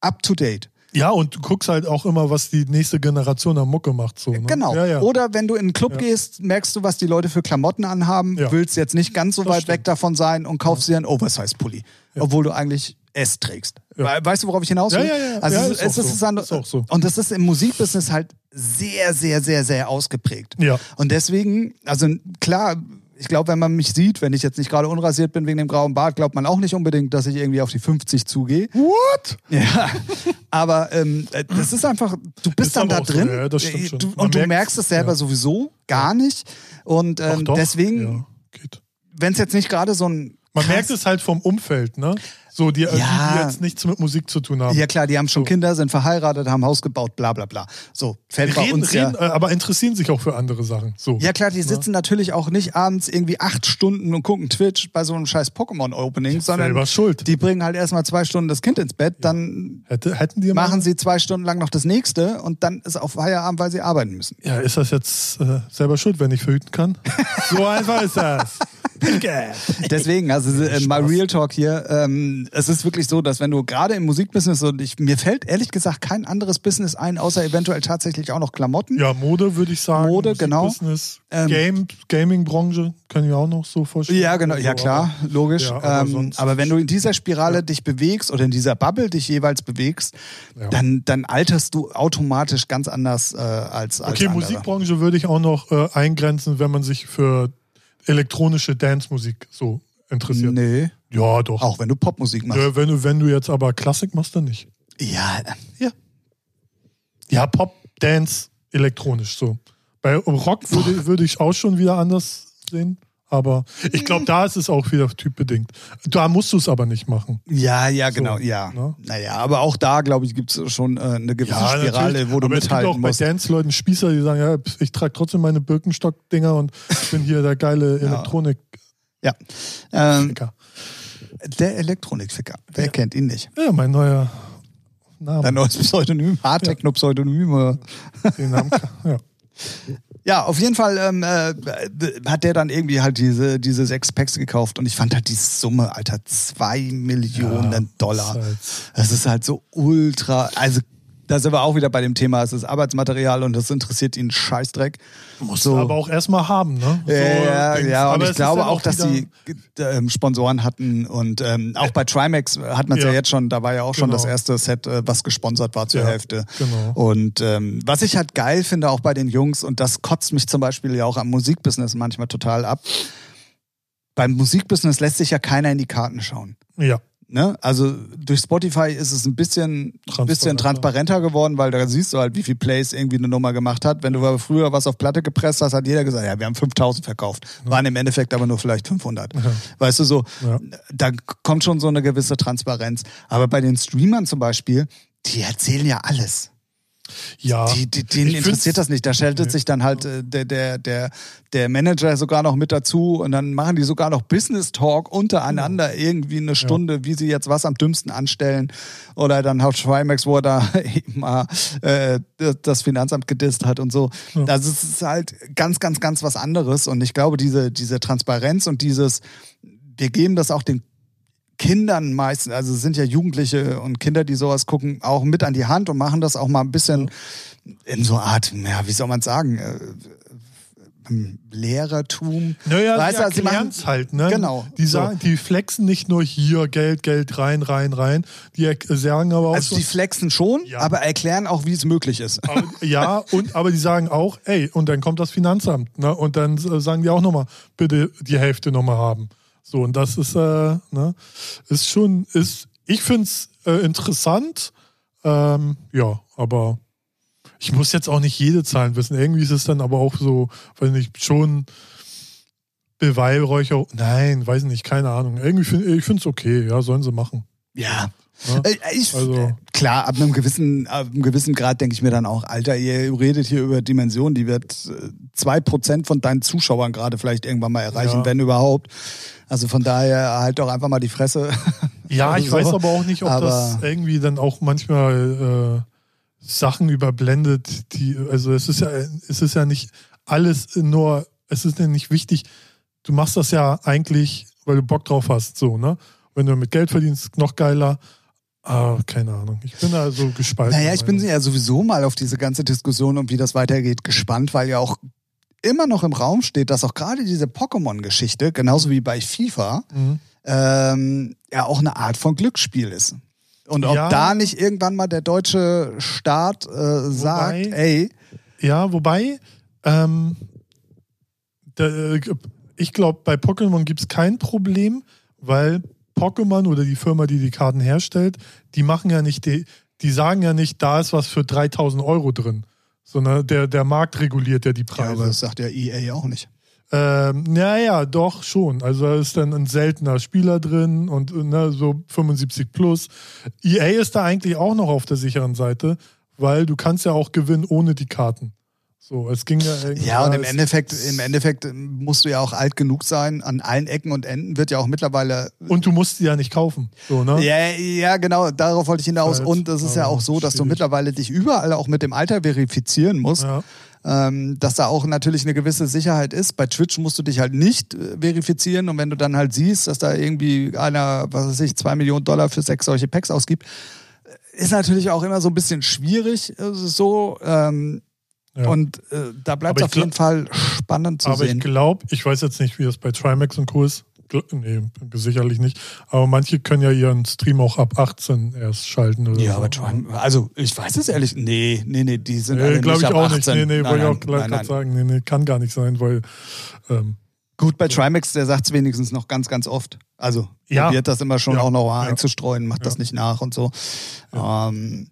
up to date. Ja, und du guckst halt auch immer, was die nächste Generation an Mucke macht. So, ne? Genau. Ja, ja. Oder wenn du in einen Club gehst, merkst du, was die Leute für Klamotten anhaben, Ja. willst jetzt nicht ganz so Das weit stimmt. weg davon sein und kaufst dir einen Oversize-Pulli, obwohl du eigentlich S trägst. Ja. We- Weißt du, worauf ich hinaus will? Ja, ja, ja. Also Ja, es, ist es auch ist, so. dann- Ist auch so. Und das ist im Musikbusiness halt sehr, sehr, sehr, sehr ausgeprägt. Ja. Und deswegen, also klar, ich glaube, wenn man mich sieht, wenn ich jetzt nicht gerade unrasiert bin wegen dem grauen Bart, glaubt man auch nicht unbedingt, dass ich irgendwie auf die 50 zugehe. What? Ja, aber ähm, äh, das ist einfach, du bist Ist dann da auch so, drin ja, das stimmt schon. Du, und du merkt's, merkst es selber ja. sowieso gar nicht. Und ähm, deswegen, Ja, wenn es jetzt nicht gerade so ein Man merkt es halt vom Umfeld, ne? So, die, die, Ja. die jetzt nichts mit Musik zu tun haben. Ja klar, die haben schon So. Kinder, sind verheiratet, haben Haus gebaut, bla bla bla. So, fällt bei reden, uns reden, ja. äh, aber interessieren sich auch für andere Sachen. So. Ja klar, die sitzen natürlich auch nicht abends irgendwie acht Stunden und gucken Twitch bei so einem scheiß Pokémon-Opening, sondern selber schuld. die bringen halt erstmal zwei Stunden das Kind ins Bett, dann Hätte, hätten die machen sie zwei Stunden lang noch das nächste und dann ist auch Feierabend, weil sie arbeiten müssen. Ja, ist das jetzt äh, selber schuld, wenn ich verhüten kann? so einfach ist das. Deswegen, also äh, mal. Real Talk hier, ähm, es ist wirklich so, dass wenn du gerade im Musikbusiness und ich, mir fällt ehrlich gesagt kein anderes Business ein, außer eventuell tatsächlich auch noch Klamotten. Ja, Mode würde ich sagen. Mode, genau. Business, Ähm, Game, Gaming-Branche, kann ich mir auch noch so vorstellen. Ja, genau, ja Also, klar, logisch. ja, aber, ähm, aber wenn du in dieser Spirale dich bewegst oder in dieser Bubble dich jeweils bewegst, Ja. dann, dann alterst du automatisch ganz anders äh, als, als Okay, andere. Musikbranche würde ich auch noch äh, eingrenzen, wenn man sich für elektronische Dance-Musik so interessiert. Nee, Ja, doch. auch wenn du Popmusik machst. Äh, wenn, du, wenn du jetzt aber Klassik machst, dann nicht. Ja, Ja, Pop, Dance, elektronisch so. Bei Rock würde, würde ich auch schon wieder anders sehen. Aber ich glaube, da ist es auch wieder typbedingt. Da musst du es aber nicht machen. ja, ja, genau, ja. ne? Naja, aber auch da, glaube ich, gibt es schon äh, eine gewisse natürlich. Spirale, wo du aber es gibt mithalten auch bei musst. Dance-Leuten Spießer, die sagen, ja, ich trage trotzdem meine Birkenstock-Dinger und bin hier der geile Elektronik. Ja. Ähm, Ficker. der Elektronikficker. Wer kennt ihn nicht? Ja, mein neuer Name. Dein neues Pseudonym, Hardtechno-Pseudonym. Den Namen, ja. Ja, auf jeden Fall ähm, äh, hat der dann irgendwie halt diese, diese sechs Packs gekauft und ich fand halt die Summe, Alter, zwei Millionen Ja, Dollar. ist halt- Das ist halt so ultra, also da sind wir auch wieder bei dem Thema, es ist Arbeitsmaterial und das interessiert ihn Scheißdreck. Musst So. aber auch erstmal haben, ne? So, ja, Dings. ja, und Aber ich glaube auch, dass sie ähm, Sponsoren hatten und ähm, auch bei Trimax hat man es ja. Ja. jetzt schon, da war ja auch schon Genau. das erste Set, äh, was gesponsert war zur Ja, Hälfte. genau. Und ähm, was ich halt geil finde, auch bei den Jungs, und das kotzt mich zum Beispiel ja auch am Musikbusiness manchmal total ab, beim Musikbusiness lässt sich ja keiner in die Karten schauen. Ja. Ne? Also durch Spotify ist es ein bisschen, Transparenter. bisschen transparenter geworden, weil da siehst du halt, wie viel Plays irgendwie eine Nummer gemacht hat. Wenn du aber früher was auf Platte gepresst hast, hat jeder gesagt, ja, wir haben 5000 verkauft. Waren im Endeffekt aber nur vielleicht 500. Weißt du so, Ja. da kommt schon so eine gewisse Transparenz. Aber bei den Streamern zum Beispiel, die erzählen ja alles. Ja. Die, die, denen interessiert das nicht. Da schaltet Nee. sich dann halt äh, der, der, der, der Manager sogar noch mit dazu und dann machen die sogar noch Business Talk untereinander Genau. irgendwie eine Stunde, wie sie jetzt was am dümmsten anstellen. Oder dann haut Trimax, wo er da eben mal äh, das Finanzamt gedisst hat und so. Ja. Also es ist halt ganz, ganz, ganz was anderes. Und ich glaube, diese, diese Transparenz und dieses, wir geben das auch den Kindern meistens, also es sind ja Jugendliche und Kinder, die sowas gucken, auch mit an die Hand und machen das auch mal ein bisschen in so einer Art, ja, wie soll man sagen, äh, ähm, Lehrertum. Naja, Weißt du, sie machen- erklären's halt, ne? Genau. Die, So. sagen, die flexen nicht nur hier Geld, Geld rein, rein, rein. Die sagen aber auch Also so, die flexen schon, Ja. aber erklären auch, wie es möglich ist. aber, ja, und aber die sagen auch, ey, und dann kommt das Finanzamt, ne? Und dann äh, sagen die auch nochmal, bitte die Hälfte nochmal haben. So, und das ist, äh, ne, ist schon, ist, ich find's äh, interessant, ähm, ja, aber ich muss jetzt auch nicht jede Zahlen wissen. Irgendwie ist es dann aber auch so, weiß nicht, schon Beweihräucher. Nein, weiß nicht, keine Ahnung. Irgendwie find, ich finde es okay, ja, sollen sie machen. Ja. Äh, Ich, Also- klar, ab einem gewissen, ab einem gewissen Grad denke ich mir dann auch, Alter, ihr redet hier über Dimensionen, die wird äh, zwei Prozent von deinen Zuschauern gerade vielleicht irgendwann mal erreichen, Ja. wenn überhaupt. Also von daher halt doch einfach mal die Fresse. Ja, ich So. weiß aber auch nicht, ob Aber- das irgendwie dann auch manchmal äh, Sachen überblendet, die, also es ist ja, es ist ja nicht alles nur, es ist ja nicht wichtig, du machst das ja eigentlich, weil du Bock drauf hast, so, ne? Wenn du mit Geld verdienst, noch geiler. Ah, keine Ahnung. Ich bin da so gespalten. Naja, ich bin ja sowieso mal auf diese ganze Diskussion und wie das weitergeht gespannt, weil ja auch immer noch im Raum steht, dass auch gerade diese Pokémon-Geschichte, genauso wie bei FIFA, Mhm. ähm, ja auch eine Art von Glücksspiel ist. Und ob Ja. da nicht irgendwann mal der deutsche Staat äh, sagt, ey, Ja, wobei, ähm, da, äh, ich glaube, bei Pokémon gibt es kein Problem, weil Pokémon oder die Firma, die die Karten herstellt, die machen ja nicht, die, die sagen ja nicht, da ist was für 3000 Euro drin, sondern der, der Markt reguliert ja die ja, Preise. aber das sagt ja EA auch nicht. Ähm, naja, doch schon. Also da ist dann ein seltener Spieler drin und ne, so 75 plus. EA ist da eigentlich auch noch auf der sicheren Seite, weil du kannst ja auch gewinnen ohne die Karten. So, es ging ja irgendwie. Ja, und im Endeffekt, im Endeffekt musst du ja auch alt genug sein. An allen Ecken und Enden wird ja auch mittlerweile. Und du musst die ja nicht kaufen. So, ne? Ja, ja, genau, darauf wollte ich hinaus. Halt, Und es ist ja auch so, dass du mittlerweile dich überall auch mit dem Alter verifizieren musst. Ja. Ähm, dass da auch natürlich eine gewisse Sicherheit ist. Bei Twitch musst du dich halt nicht äh, verifizieren und wenn du dann halt siehst, dass da irgendwie einer, was weiß ich, zwei Millionen Dollar für sechs solche Packs ausgibt, äh, ist natürlich auch immer so ein bisschen schwierig. äh, So ähm, Ja. und äh, da bleibt Aber es auf ich jeden Fall spannend zu Aber ich sehen. glaube, ich weiß jetzt nicht, wie das bei Trimax und Co. ist. Nee, sicherlich nicht. Aber manche können ja ihren Stream auch ab 18 erst schalten oder Ja, so. aber Tron, also ich weiß es ehrlich, nee, nee, nee, die sind Nee, glaube ich ab auch 18. nicht. Nee, nee, Nein, wollte ich auch gleich nein, nein. sagen. Nee, nee, kann gar nicht sein, weil ähm, Gut, bei Trimax, der sagt es wenigstens noch ganz, ganz oft. Also Ja. probiert das immer schon Ja. auch noch einzustreuen, macht das nicht nach und so. Ja, ähm,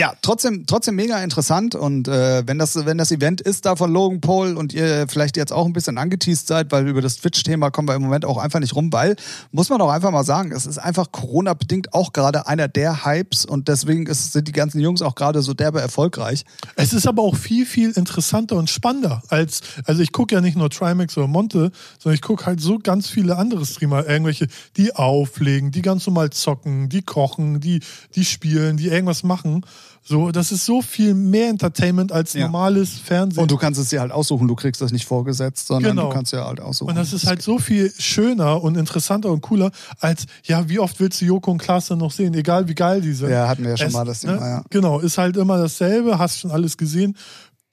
ja trotzdem, trotzdem mega interessant. Und äh, wenn, das, wenn das Event ist da von Logan Paul und ihr vielleicht jetzt auch ein bisschen angeteased seid, weil über das Twitch-Thema kommen wir im Moment auch einfach nicht rum, weil, muss man doch einfach mal sagen, es ist einfach Corona-bedingt auch gerade einer der Hypes und deswegen ist, sind die ganzen Jungs auch gerade so derbe erfolgreich. Es ist aber auch viel, viel interessanter und spannender als, also ich gucke ja nicht nur Trimax oder Monte, sondern ich gucke halt so ganz viele andere Streamer, irgendwelche, die auflegen, die ganz normal zocken, die kochen, die, die spielen, die irgendwas machen. So, das ist so viel mehr Entertainment als Ja. normales Fernsehen. Und du kannst es dir halt aussuchen, du kriegst das nicht vorgesetzt, sondern Genau. du kannst ja halt aussuchen. Und das ist halt so viel schöner und interessanter und cooler, als, ja, wie oft willst du Joko und Klaas dann noch sehen, egal wie geil die sind. Ja, hatten wir ja schon Es, mal das ne, Thema, ja. Genau, ist halt immer dasselbe, hast schon alles gesehen.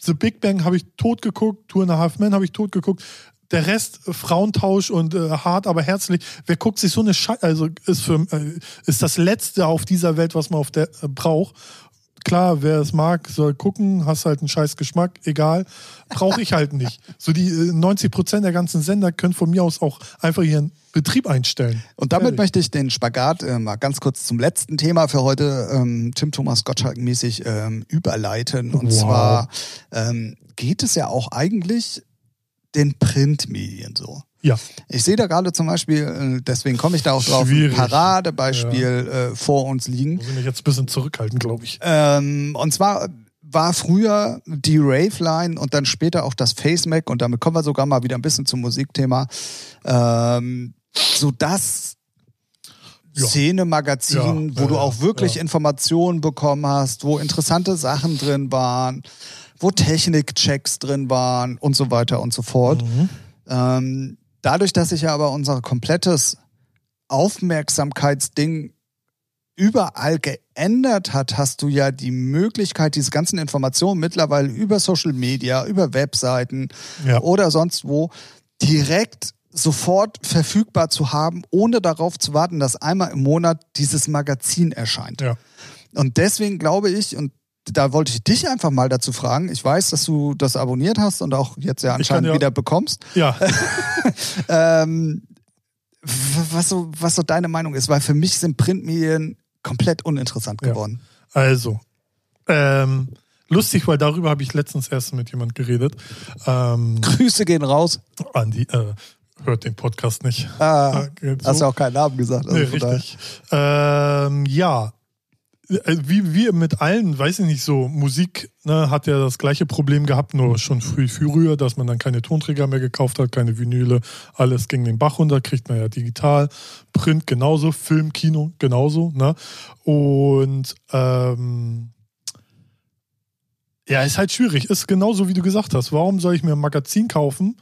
The Big Bang habe ich tot geguckt, Two and a Half Men habe ich tot geguckt. Der Rest, äh, Frauentausch und äh, hart, aber herzlich. Wer guckt sich so eine Scheiße, also ist, für, äh, ist das Letzte auf dieser Welt, was man auf der äh, braucht. Klar, wer es mag, soll gucken, hast halt einen scheiß Geschmack, egal. Brauche ich halt nicht. So die äh, 90 Prozent der ganzen Sender können von mir aus auch einfach ihren Betrieb einstellen. Und damit Fertig. möchte ich den Spagat äh, mal ganz kurz zum letzten Thema für heute, ähm, Tim Thomas Gottschalk-mäßig, ähm, überleiten. Und Wow. zwar ähm, geht es ja auch eigentlich den Printmedien so. Ja. Ich sehe da gerade zum Beispiel, äh, deswegen komme ich da auch drauf, ein. Paradebeispiel äh, vor uns liegen. Muss ich mich jetzt ein bisschen zurückhalten, glaube ich. Ähm, und zwar war früher die Rave-Line und dann später auch das Face-Mac und damit kommen wir sogar mal wieder ein bisschen zum Musikthema, ähm, so das Ja. Szene-Magazin, Ja, wo du ja, auch wirklich ja. Informationen bekommen hast, wo interessante Sachen drin waren, wo Technik-Checks drin waren und so weiter und so fort. Mhm. Ähm, dadurch, dass sich ja aber unser komplettes Aufmerksamkeitsding überall geändert hat, hast du ja die Möglichkeit, diese ganzen Informationen mittlerweile über Social Media, über Webseiten Ja. oder sonst wo direkt sofort verfügbar zu haben, ohne darauf zu warten, dass einmal im Monat dieses Magazin erscheint. Ja. Und deswegen glaube ich, und da wollte ich dich einfach mal dazu fragen. Ich weiß, dass du das abonniert hast und auch jetzt ja anscheinend ja- wieder bekommst. Ja. Ähm, was, so, was so deine Meinung ist, weil für mich sind Printmedien komplett uninteressant Ja. geworden. Also, ähm, lustig, weil darüber habe ich letztens erst mit jemand geredet. Ähm, Grüße gehen raus. Andi äh, hört den Podcast nicht. Ah, geht hast so. ja auch keinen Namen gesagt. Also nee, richtig. Ähm, ja. Äh, Wie wir mit allen, weiß ich nicht, so Musik ne, hat ja das gleiche Problem gehabt, nur schon früh, früher, dass man dann keine Tonträger mehr gekauft hat, keine Vinyle, alles ging den Bach runter, kriegt man ja digital, Print genauso, Film, Kino genauso. Ne? Und ähm, ja, ist halt schwierig, ist genauso wie du gesagt hast. Warum soll ich mir ein Magazin kaufen,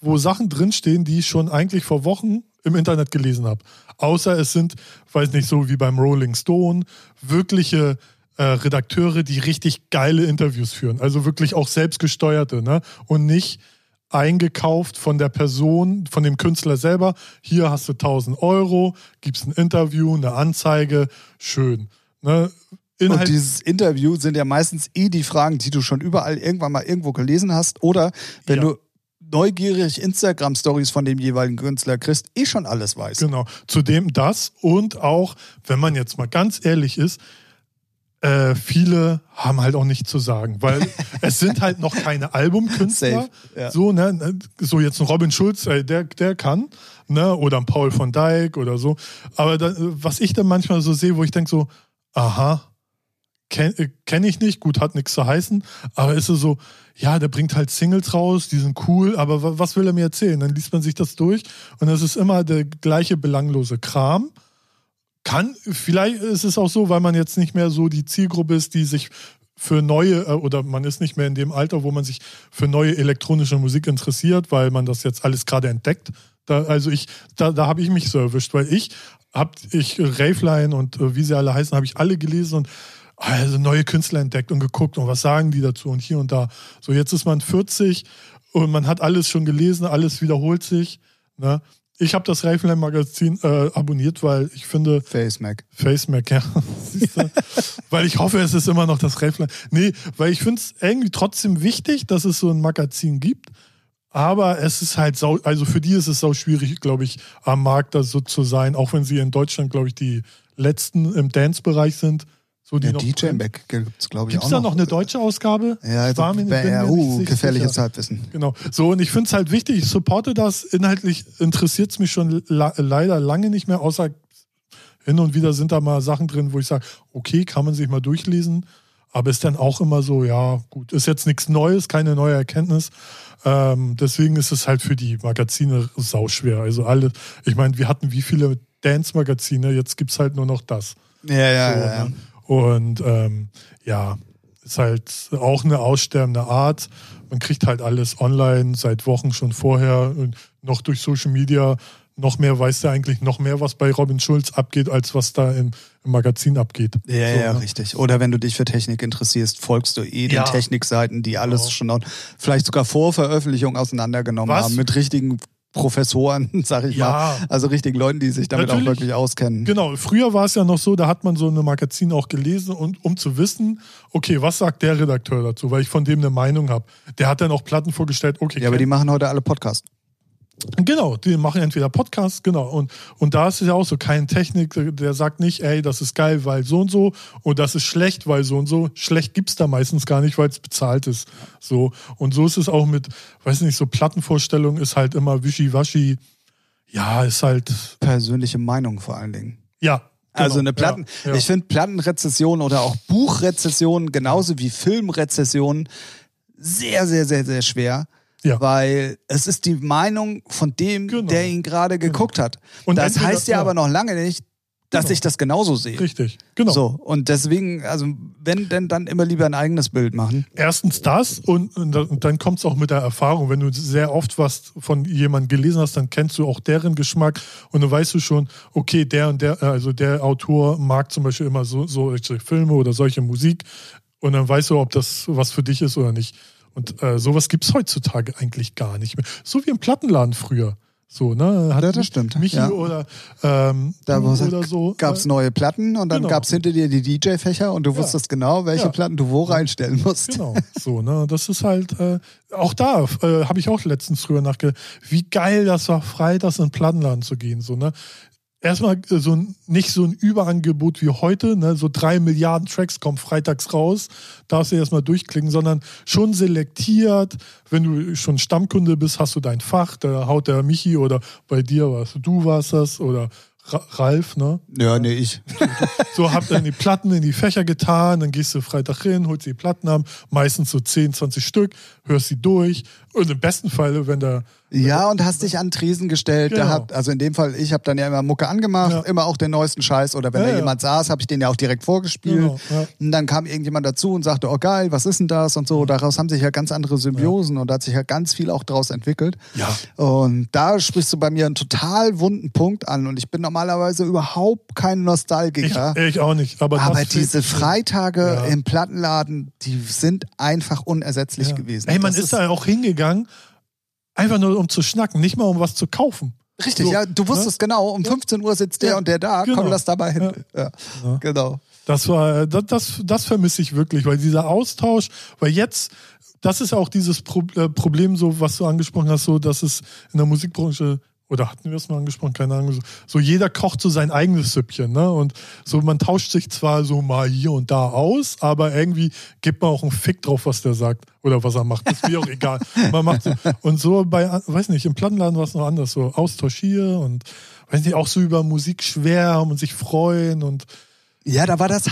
wo Sachen drinstehen, die ich schon eigentlich vor Wochen im Internet gelesen habe. Außer es sind, weiß nicht, so wie beim Rolling Stone, wirkliche äh, Redakteure, die richtig geile Interviews führen. Also wirklich auch selbstgesteuerte, ne? Und nicht eingekauft von der Person, von dem Künstler selber. Hier hast du 1000 Euro, gibst ein Interview, eine Anzeige, schön. Ne? Und Inhalt, dieses Interview sind ja meistens eh die Fragen, die du schon überall irgendwann mal irgendwo gelesen hast. Oder wenn Ja. du neugierig Instagram-Stories von dem jeweiligen Künstler kriegst, eh schon alles weißt. Genau. Zudem das und auch, wenn man jetzt mal ganz ehrlich ist, Äh, viele haben halt auch nichts zu sagen, weil es sind halt noch keine Albumkünstler. Ja. So, ne, so jetzt ein Robin Schulz, ey, der, der kann, ne, oder ein Paul von Dijk oder so. Aber da, was ich dann manchmal so sehe, wo ich denke so, aha, kenne äh, kenn ich nicht, gut, hat nichts zu heißen, aber ist es so, ja, der bringt halt Singles raus, die sind cool, aber wa- was will er mir erzählen? Dann liest man sich das durch und es ist immer der gleiche belanglose Kram. Kann, vielleicht ist es auch so, weil man jetzt nicht mehr so die Zielgruppe ist, die sich für neue, äh, oder man ist nicht mehr in dem Alter, wo man sich für neue elektronische Musik interessiert, weil man das jetzt alles gerade entdeckt. Da, also ich, da, da habe ich mich so erwischt, weil ich hab ich Raveline und äh, wie sie alle heißen, habe ich alle gelesen und also neue Künstler entdeckt und geguckt und was sagen die dazu und hier und da. So, jetzt ist man 40 und man hat alles schon gelesen, alles wiederholt sich. Ne? Ich habe das Raveline-Magazin äh, abonniert, weil ich finde, Facemac. FaceMac, ja. Siehst du? weil ich hoffe, es ist immer noch das Raveline. Nee, weil ich finde es irgendwie trotzdem wichtig, dass es so ein Magazin gibt. Aber es ist halt sau, also für die ist es sau schwierig, glaube ich, am Markt da so zu sein, auch wenn sie in Deutschland, glaube ich, die letzten im Dance-Bereich sind. So die Ja, DJ Mac gibt es, glaube ich, Gibt es da noch eine deutsche Ausgabe? Ja, Ich war mir- ja, mir uh, nicht gefährliches sicher. Halbwissen. Genau. So, und ich finde es halt wichtig, ich supporte das. Inhaltlich interessiert es mich schon la leider lange nicht mehr, außer hin und wieder sind da mal Sachen drin, wo ich sage, okay, kann man sich mal durchlesen. Aber ist dann auch immer so, ja, gut, ist jetzt nichts Neues, keine neue Erkenntnis. Ähm, deswegen ist es halt für die Magazine sauschwer. Also alle, ich meine, wir hatten wie viele Dance-Magazine, jetzt gibt es halt nur noch das. Ja, ja, So, ja. ja. ne? Und ähm, ja, ist halt auch eine aussterbende Art. Man kriegt halt alles online seit Wochen schon vorher und noch durch Social Media. Noch mehr weiß der eigentlich noch mehr, was bei Robin Schulz abgeht, als was da im, im Magazin abgeht. Ja, So, ja, ne? richtig. Oder wenn du dich für Technik interessierst, folgst du eh den Ja. Technikseiten, die alles Genau. schon vielleicht sogar vor Veröffentlichung auseinandergenommen Was? haben, mit richtigen Professoren, sag ich Ja. mal. Also richtigen Leuten, die sich damit Natürlich. auch wirklich auskennen. Genau, früher war es ja noch so, da hat man so eine Magazin auch gelesen und um zu wissen, okay, was sagt der Redakteur dazu, weil ich von dem eine Meinung habe. Der hat dann auch Platten vorgestellt, okay, Ja, aber die machen heute alle Podcast. Genau, die machen entweder Podcasts, genau. Und, und da ist es ja auch so, kein Technik, der sagt nicht, ey, das ist geil, weil so und so, und das ist schlecht, weil so und so. Schlecht gibt's da meistens gar nicht, weil es bezahlt ist. So. Und so ist es auch mit, weiß nicht, so Plattenvorstellungen ist halt immer wischiwaschi. Ja, ist halt, Persönliche Meinung vor allen Dingen. ja. Also genau, eine Platten, Ja, ja. ich finde Plattenrezession oder auch Buchrezession genauso wie Filmrezession sehr, sehr, sehr, sehr schwer. Ja. Weil es ist die Meinung von dem, Genau. der ihn gerade geguckt hat. Und das entweder- heißt ja, ja. aber noch lange nicht, dass Genau. ich das genauso sehe. Richtig, genau. So, und deswegen, also wenn denn dann immer lieber ein eigenes Bild machen. Erstens das und, und dann- und dann kommt es auch mit der Erfahrung. Wenn du sehr oft was von jemandem gelesen hast, dann kennst du auch deren Geschmack und dann weißt du schon, okay, der und der, also der Autor mag zum Beispiel immer so, solche Filme oder solche Musik und dann weißt du, ob das was für dich ist oder nicht. Und äh, sowas gibt es heutzutage eigentlich gar nicht mehr. So wie im Plattenladen früher. So, ne? Hat Ja, das stimmt, Michi ja. oder, ähm, Da oder so. gab es äh, neue Platten und dann Genau. gab es hinter dir die DJ-Fächer und du wusstest genau, welche Ja. Platten du wo reinstellen musst. Genau, so, ne? Das ist halt, äh, auch da äh, habe ich auch letztens drüber nachgedacht, wie geil das war, freitags in den Plattenladen zu gehen, so, ne? Erstmal äh, so ein, nicht so ein Überangebot wie heute, ne? so drei Milliarden Tracks kommen freitags raus, darfst du erstmal durchklicken, sondern schon selektiert. Wenn du schon Stammkunde bist, hast du dein Fach, da haut der Michi oder bei dir was, du warst das oder Ra Ralf, ne? Ja, nee, ich. So, hab dann die Platten in die Fächer getan, dann gehst du Freitag hin, holst die Platten ab, meistens so 10, 20 Stück, hörst sie durch. Und im besten Fall, wenn da. Ja, und hast dich an Tresen gestellt. Da Genau. hat, also in dem Fall, ich habe dann ja immer Mucke angemacht, Ja. immer auch den neuesten Scheiß. Oder wenn Ja, da ja. jemand saß, habe ich den ja auch direkt vorgespielt. Genau. Und dann kam irgendjemand dazu und sagte, oh geil, was ist denn das? Und so. Daraus haben sich ja ganz andere Symbiosen und da hat sich ja ganz viel auch draus entwickelt. Ja. Und da sprichst du bei mir einen total wunden Punkt an. Und ich bin normalerweise überhaupt kein Ich, Nostalgiker. ich auch nicht. Aber, aber diese Freitage im Plattenladen, die sind einfach unersetzlich gewesen. Ey, man Das ist da auch hingegangen, einfach nur um zu schnacken, nicht mal um was zu kaufen. Richtig, So, ja, du wusstest genau, um 15 Uhr sitzt der Ja, und der da, genau. komm, lass dabei hin. Ja. Ja. Genau. Das war, das, das, das vermisse ich wirklich, weil dieser Austausch, weil jetzt, das ist auch dieses Pro äh, Problem, so was du angesprochen hast, so dass es in der Musikbranche oder hatten wir es mal angesprochen, keine Ahnung, so, jeder kocht so sein eigenes Süppchen, ne? Und so man tauscht sich zwar so mal hier und da aus, aber irgendwie gibt man auch einen Fick drauf, was der sagt oder was er macht. Ist mir auch egal. Man macht so, und so bei, weiß nicht, im Plattenladen war es noch anders, so Austausch hier und weiß nicht, auch so über Musik schwärmen und sich freuen und ja, da war das,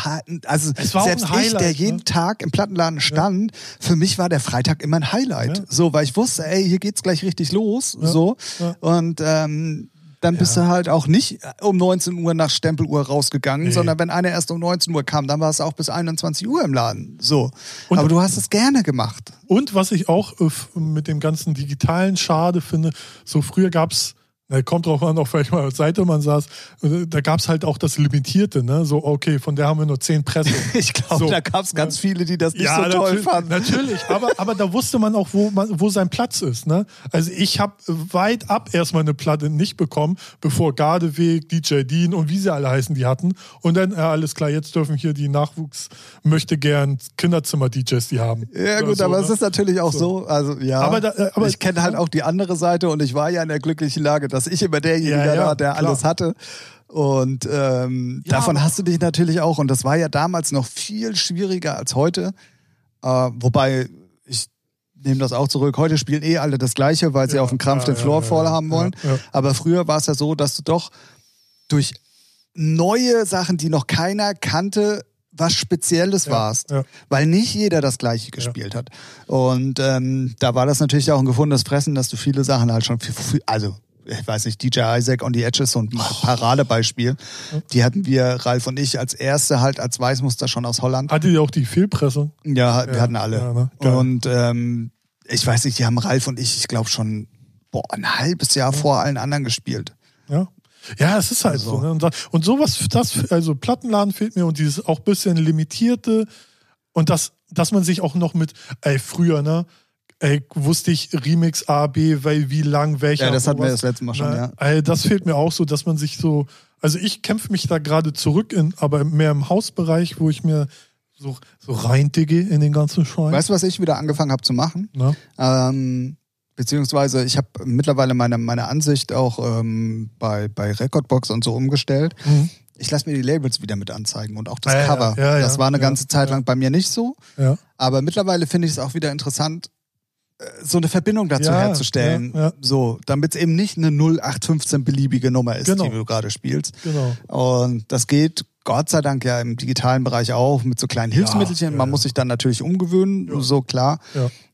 also war selbst ich, der jeden ne? Tag im Plattenladen stand, für mich war der Freitag immer ein Highlight. Ja. So, weil ich wusste, ey, hier geht's gleich richtig los. Ja. So. Ja. Und ähm, dann bist du halt auch nicht um 19 Uhr nach Stempeluhr rausgegangen, Nee. sondern wenn einer erst um 19 Uhr kam, dann war es auch bis 21 Uhr im Laden. So. Und- Aber du hast es gerne gemacht. Und was ich auch äh, mit dem ganzen Digitalen schade finde, so früher gab's na, kommt drauf an, auf welcher Seite man saß, äh, da gab's halt auch das Limitierte, ne? So, okay, von der haben wir nur zehn Presse. Ich glaube, So. da gab's ganz viele, die das nicht so toll fanden. Natürlich, aber, aber da wusste man auch, wo, man, wo sein Platz ist. Ne? Also ich habe weit ab erstmal eine Platte nicht bekommen, bevor Gardeweg, DJ Dean und wie sie alle heißen, die hatten. Und dann, ja, alles klar, jetzt dürfen hier die Nachwuchs möchte gern Kinderzimmer-DJs die haben. Ja gut, so, aber ne? es ist natürlich auch so, also ja. Aber da- äh, aber- ich kenne halt auch die andere Seite und ich war ja in der glücklichen Lage, dass ich immer derjenige Ja, ja, war, der klar. alles hatte. Und ähm, Ja, davon hast du dich natürlich auch. Und das war ja damals noch viel schwieriger als heute. Äh, wobei, ich nehme das auch zurück. Heute spielen eh alle das Gleiche, weil sie Ja, auf dem Krampf ja, den Floor ja, voll ja, haben ja, wollen. ja. Aber früher war es ja so, dass du doch durch neue Sachen, die noch keiner kannte, was Spezielles Ja, warst. ja. Weil nicht jeder das Gleiche gespielt hat. Und ähm, da war das natürlich auch ein gefundenes Fressen, dass du viele Sachen halt schon, viel, viel, also ich weiß nicht, DJ Isaac on the Edges, so ein Paradebeispiel. Die hatten wir, Ralf und ich, als erste halt als Weißmuster schon aus Holland. Hattet ihr auch die Fehlpresse? Ja, wir Ja, hatten alle. ja, ne? Und ähm, ich weiß nicht, die haben Ralf und ich, ich glaube schon boah, ein halbes Jahr vor allen anderen gespielt. Ja. Ja, es ist halt Also. so. Ne? Und, sowas, das, also Plattenladen fehlt mir und dieses auch bisschen limitierte und das, dass man sich auch noch mit, ey, früher, ne? Ey, wusste ich Remix A, B, weil wie lang, welcher. Ja, das hatten wir das letzte Mal schon, Ne? ja. Ey, das fehlt mir auch so, dass man sich so, also ich kämpfe mich da gerade zurück, in, aber mehr im Hausbereich, wo ich mir so, so reindigge in den ganzen Schwein. Weißt du, was ich wieder angefangen habe zu machen? Ähm, beziehungsweise ich habe mittlerweile meine, meine Ansicht auch ähm, bei, bei Recordbox und so umgestellt. Mhm. Ich lasse mir die Labels wieder mit anzeigen und auch das Ja, ja, Cover. ja, ja, das war eine ganze Zeit lang bei mir nicht so. Aber mittlerweile finde ich es auch wieder interessant, so eine Verbindung dazu Ja, herzustellen. ja, ja. So, damit es eben nicht eine 0815 beliebige Nummer ist, Genau. die du gerade spielst. Genau. Und das geht Gott sei Dank ja im digitalen Bereich auch mit so kleinen Hilfsmittelchen. ja, Man ja. muss sich dann natürlich umgewöhnen, Ja. so klar.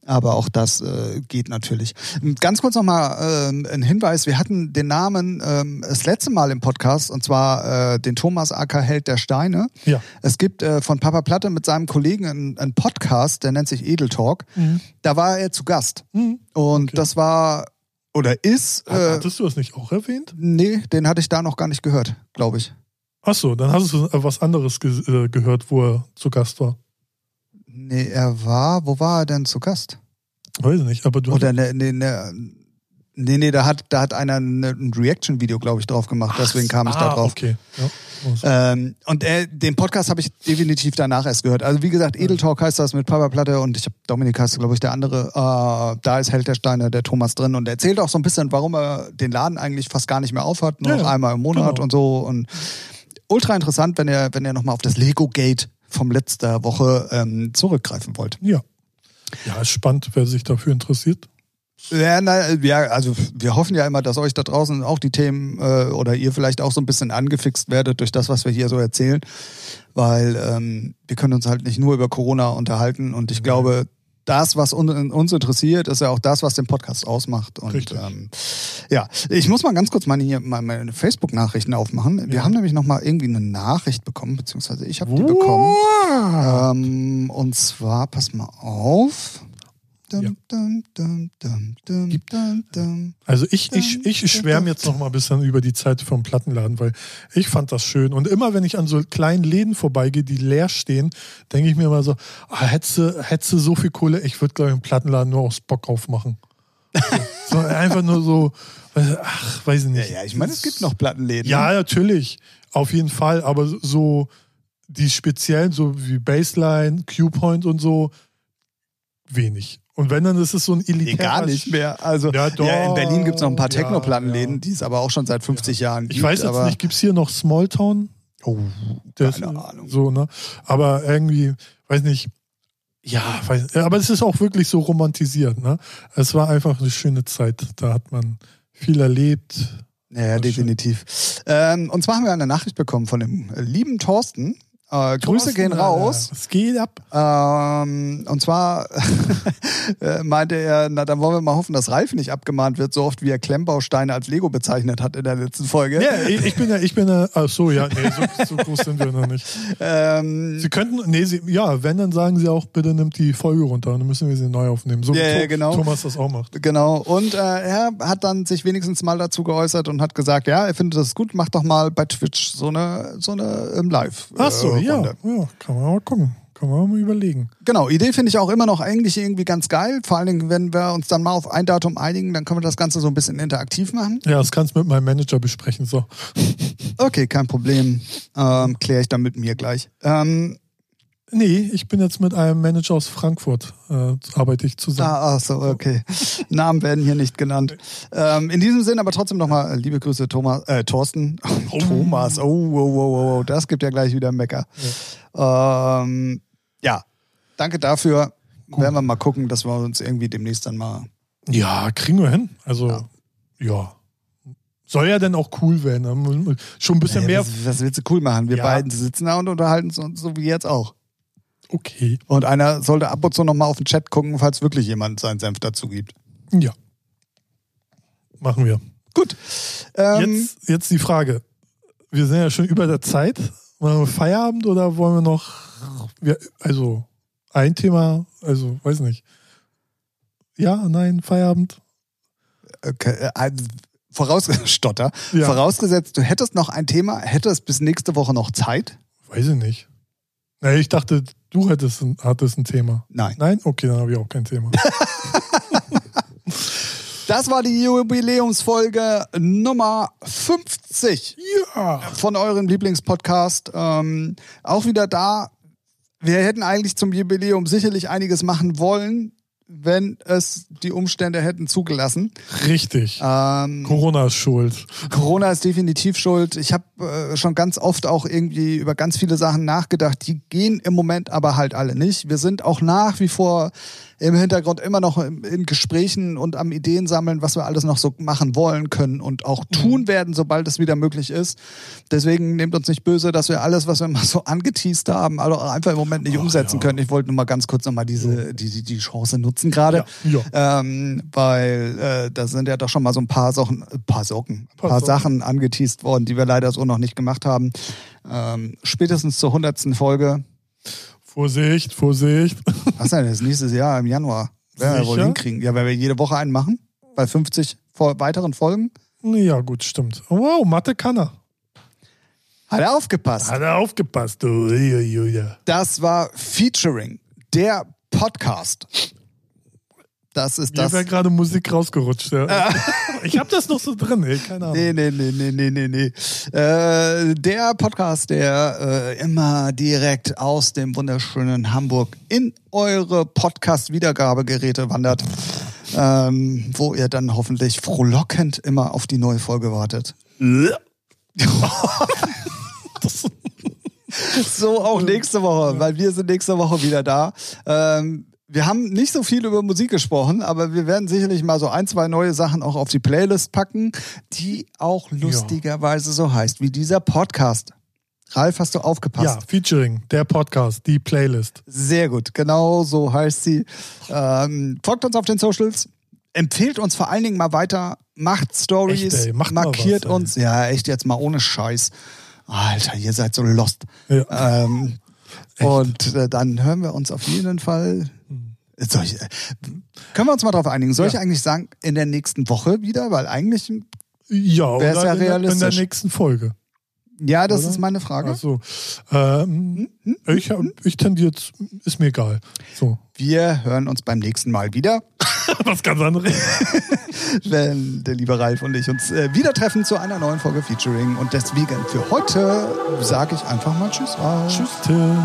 Aber auch das äh, geht natürlich. Ganz kurz nochmal ähm, ein Hinweis. Wir hatten den Namen ähm, das letzte Mal im Podcast und zwar äh, den Thomas Acker Held der Steine. Ja. Es gibt äh, von Papa Platte mit seinem Kollegen einen, einen Podcast, der nennt sich Edel Talk. Mhm. Da war er zu Gast. Mhm. Und Okay. das war oder ist. Äh, Hattest du das nicht auch erwähnt? nee, den hatte ich da noch gar nicht gehört, glaube ich. Achso, dann hast du was anderes ge äh, gehört, wo er zu Gast war. Nee, er war, wo war er denn zu Gast? Weiß ich nicht, aber du Oder ne, ne, ne, nee, nee, da hat, da hat einer ne, ein Reaction-Video, glaube ich, drauf gemacht. Deswegen kam ich da ah, drauf. Okay. Ja. Ähm, und äh, den Podcast habe ich definitiv danach erst gehört. Also wie gesagt, Edel Talk heißt das mit Papa Platte und ich habe Dominik heißt, glaube ich, der andere. Äh, da ist Held der Steine, der Thomas drin und er erzählt auch so ein bisschen, warum er den Laden eigentlich fast gar nicht mehr aufhat, nur Ja, noch einmal im Monat Genau. und so. Und ultra interessant, wenn ihr, wenn ihr nochmal auf das Lego Gate vom letzter Woche ähm, zurückgreifen wollt. ja. Ja, ist spannend, wer sich dafür interessiert. Ja, na, ja, also wir hoffen ja immer, dass euch da draußen auch die Themen äh, oder ihr vielleicht auch so ein bisschen angefixt werdet durch das, was wir hier so erzählen, weil ähm, wir können uns halt nicht nur über Corona unterhalten und ich glaube, das, was un uns interessiert, ist ja auch das, was den Podcast ausmacht. Und Richtig. ähm, ja, ich muss mal ganz kurz meine, hier, meine, Facebook-Nachrichten aufmachen. Wir Ja. haben nämlich noch mal irgendwie eine Nachricht bekommen, beziehungsweise ich habe die bekommen. Ähm, und zwar, pass mal auf. Also ich, ich, ich schwärme jetzt noch mal ein bisschen über die Zeit vom Plattenladen, weil ich fand das schön. Und immer wenn ich an so kleinen Läden vorbeigehe, die leer stehen, denke ich mir immer so, ah, hättest du, hättest du so viel Kohle, ich würde glaube ich einen Plattenladen nur aus Bock aufmachen. So, so einfach nur so, ach, weiß ich Ja, nicht. ja, ich meine, es gibt noch Plattenläden. Ja, natürlich. Auf jeden Fall. Aber so die speziellen, so wie Baseline, Q-Point und so, wenig. Und wenn, dann ist es so ein Nee, elitärer... gar nicht mehr. Also Ja, doch. ja, in Berlin gibt es noch ein paar Ja, Techno-Plattenläden, ja. die es aber auch schon seit 50 Jahren gibt. Ich weiß jetzt aber, nicht, gibt es hier noch Smalltown? Oh, Das, keine Ahnung. So, ne? Aber irgendwie, weiß nicht, ja, weiß, aber es ist auch wirklich so romantisiert, ne? Es war einfach eine schöne Zeit. Da hat man viel erlebt. Ja, definitiv. Ähm, und zwar haben wir eine Nachricht bekommen von dem äh, lieben Thorsten. Äh, Grüße gehen raus. Es geht ab. Ähm, und zwar äh, meinte er, na dann wollen wir mal hoffen, dass Ralf nicht abgemahnt wird, so oft wie er Klemmbausteine als Lego bezeichnet hat in der letzten Folge. Ja, ich, ich bin ja, ich bin ja, ach so, ja, nee, so, so groß sind wir noch nicht. Ähm, Sie könnten, nee, Sie, ja, wenn, dann sagen Sie auch, bitte nimmt die Folge runter, dann müssen wir sie neu aufnehmen. So Ja, wie genau. Thomas das auch macht. Genau, und äh, er hat dann sich wenigstens mal dazu geäußert und hat gesagt, ja, er findet das gut, macht doch mal bei Twitch so eine, so eine im Live. Ach so, äh, ja, Runde. ja, kann man mal gucken. Kann man mal überlegen. Genau, Idee finde ich auch immer noch eigentlich irgendwie ganz geil. Vor allen Dingen, wenn wir uns dann mal auf ein Datum einigen, dann können wir das Ganze so ein bisschen interaktiv machen. Ja, das kannst du mit meinem Manager besprechen, so. Okay, kein Problem. Ähm, Kläre ich dann mit mir gleich. Ähm, Nee, ich bin jetzt mit einem Manager aus Frankfurt, äh, arbeite ich zusammen. ah, ach so, okay. Namen werden hier nicht genannt. Ähm, in diesem Sinne aber trotzdem nochmal liebe Grüße, Thomas, äh, Thorsten. Thomas, oh, oh, oh, oh, oh, das gibt ja gleich wieder Mecker. Ja, ähm, ja. danke dafür. Werden wir mal gucken, dass wir uns irgendwie demnächst dann mal. Ja, kriegen wir hin. Also, Ja. ja. Soll ja dann auch cool werden. Schon ein bisschen Ey, mehr. was, was willst du cool machen? Wir Ja. beiden sitzen da und unterhalten uns so wie jetzt auch. Okay. Und einer sollte ab und zu nochmal auf den Chat gucken, falls wirklich jemand seinen Senf dazu gibt. Ja. Machen wir. Gut. Ähm, Jetzt, jetzt die Frage. Wir sind ja schon über der Zeit. Wollen wir Feierabend oder wollen wir noch. Also, ein Thema, also, weiß nicht. Ja, nein, Feierabend. Okay, äh, voraus, Stotter. Ja. Vorausgesetzt, du hättest noch ein Thema, hättest bis nächste Woche noch Zeit? Weiß ich nicht. Nee, ich dachte, du hättest ein, hattest ein Thema. Nein. Nein? Okay, dann habe ich auch kein Thema. Das war die Jubiläumsfolge Nummer 50 ja. von eurem Lieblingspodcast. Ähm, auch wieder da. Wir hätten eigentlich zum Jubiläum sicherlich einiges machen wollen, wenn es die Umstände hätten zugelassen. Richtig. Ähm, Corona ist schuld. Corona ist definitiv schuld. Ich habe äh, schon ganz oft auch irgendwie über ganz viele Sachen nachgedacht. Die gehen im Moment aber halt alle nicht. Wir sind auch nach wie vor im Hintergrund immer noch in, Gesprächen und am Ideen sammeln, was wir alles noch so machen wollen können und auch tun werden, sobald es wieder möglich ist. Deswegen nehmt uns nicht böse, dass wir alles, was wir mal so angeteased haben, also einfach im Moment nicht Ach, umsetzen ja. können. Ich wollte nur mal ganz kurz nochmal diese die, die, die Chance nutzen gerade. Ja, Ähm, weil äh, da sind ja doch schon mal so ein paar Sachen, ein paar Socken, ein Paar paar. Sachen angeteased worden, die wir leider so noch nicht gemacht haben. Ähm, spätestens zur hundertsten Folge. Vorsicht, Vorsicht. Was denn, das ist nächstes Jahr im Januar. Werden wir wohl hinkriegen. Ja, wenn wir jede Woche einen machen, bei 50 vor weiteren Folgen. Ja, gut, stimmt. Wow, Mathe kann er. Hat er aufgepasst. Hat er aufgepasst, du. Das war Featuring, der Podcast. Das ist Mir das. wäre gerade Musik rausgerutscht. Ja. Ich habe das noch so drin, ey, keine Ahnung. Nee, nee, nee, nee, nee, nee, nee. Äh, der Podcast, der äh, immer direkt aus dem wunderschönen Hamburg in eure Podcast-Wiedergabegeräte wandert, ähm, wo ihr dann hoffentlich frohlockend immer auf die neue Folge wartet. so auch nächste Woche, weil wir sind nächste Woche wieder da. Ähm, wir haben nicht so viel über Musik gesprochen, aber wir werden sicherlich mal so ein, zwei neue Sachen auch auf die Playlist packen, die auch lustigerweise so heißt wie dieser Podcast. Ralf, hast du aufgepasst? Ja, Featuring, der Podcast, die Playlist. Sehr gut, genau so heißt sie. Ähm, folgt uns auf den Socials, empfehlt uns vor allen Dingen mal weiter, macht Stories, Echt, ey, macht markiert was, uns. Ja, echt jetzt mal ohne Scheiß. Alter, ihr seid so lost. Ja. Ähm, und äh, dann hören wir uns auf jeden Fall. Soll ich, äh, können wir uns mal darauf einigen? Soll ich Ja. eigentlich sagen, in der nächsten Woche wieder? Weil eigentlich, Ja, Wär's oder ja der, in der realistisch. nächsten Folge. ja, das Oder? ist meine Frage. Ach so. Ähm, ich, hab- ich tendiere jetzt, ist mir egal. So. Wir hören uns beim nächsten Mal wieder, Was ganz anderes. wenn der liebe Ralf und ich uns äh, wieder treffen zu einer neuen Folge Featuring. Und deswegen für heute sage ich einfach mal Tschüss. Ralf. Tschüss, Tim.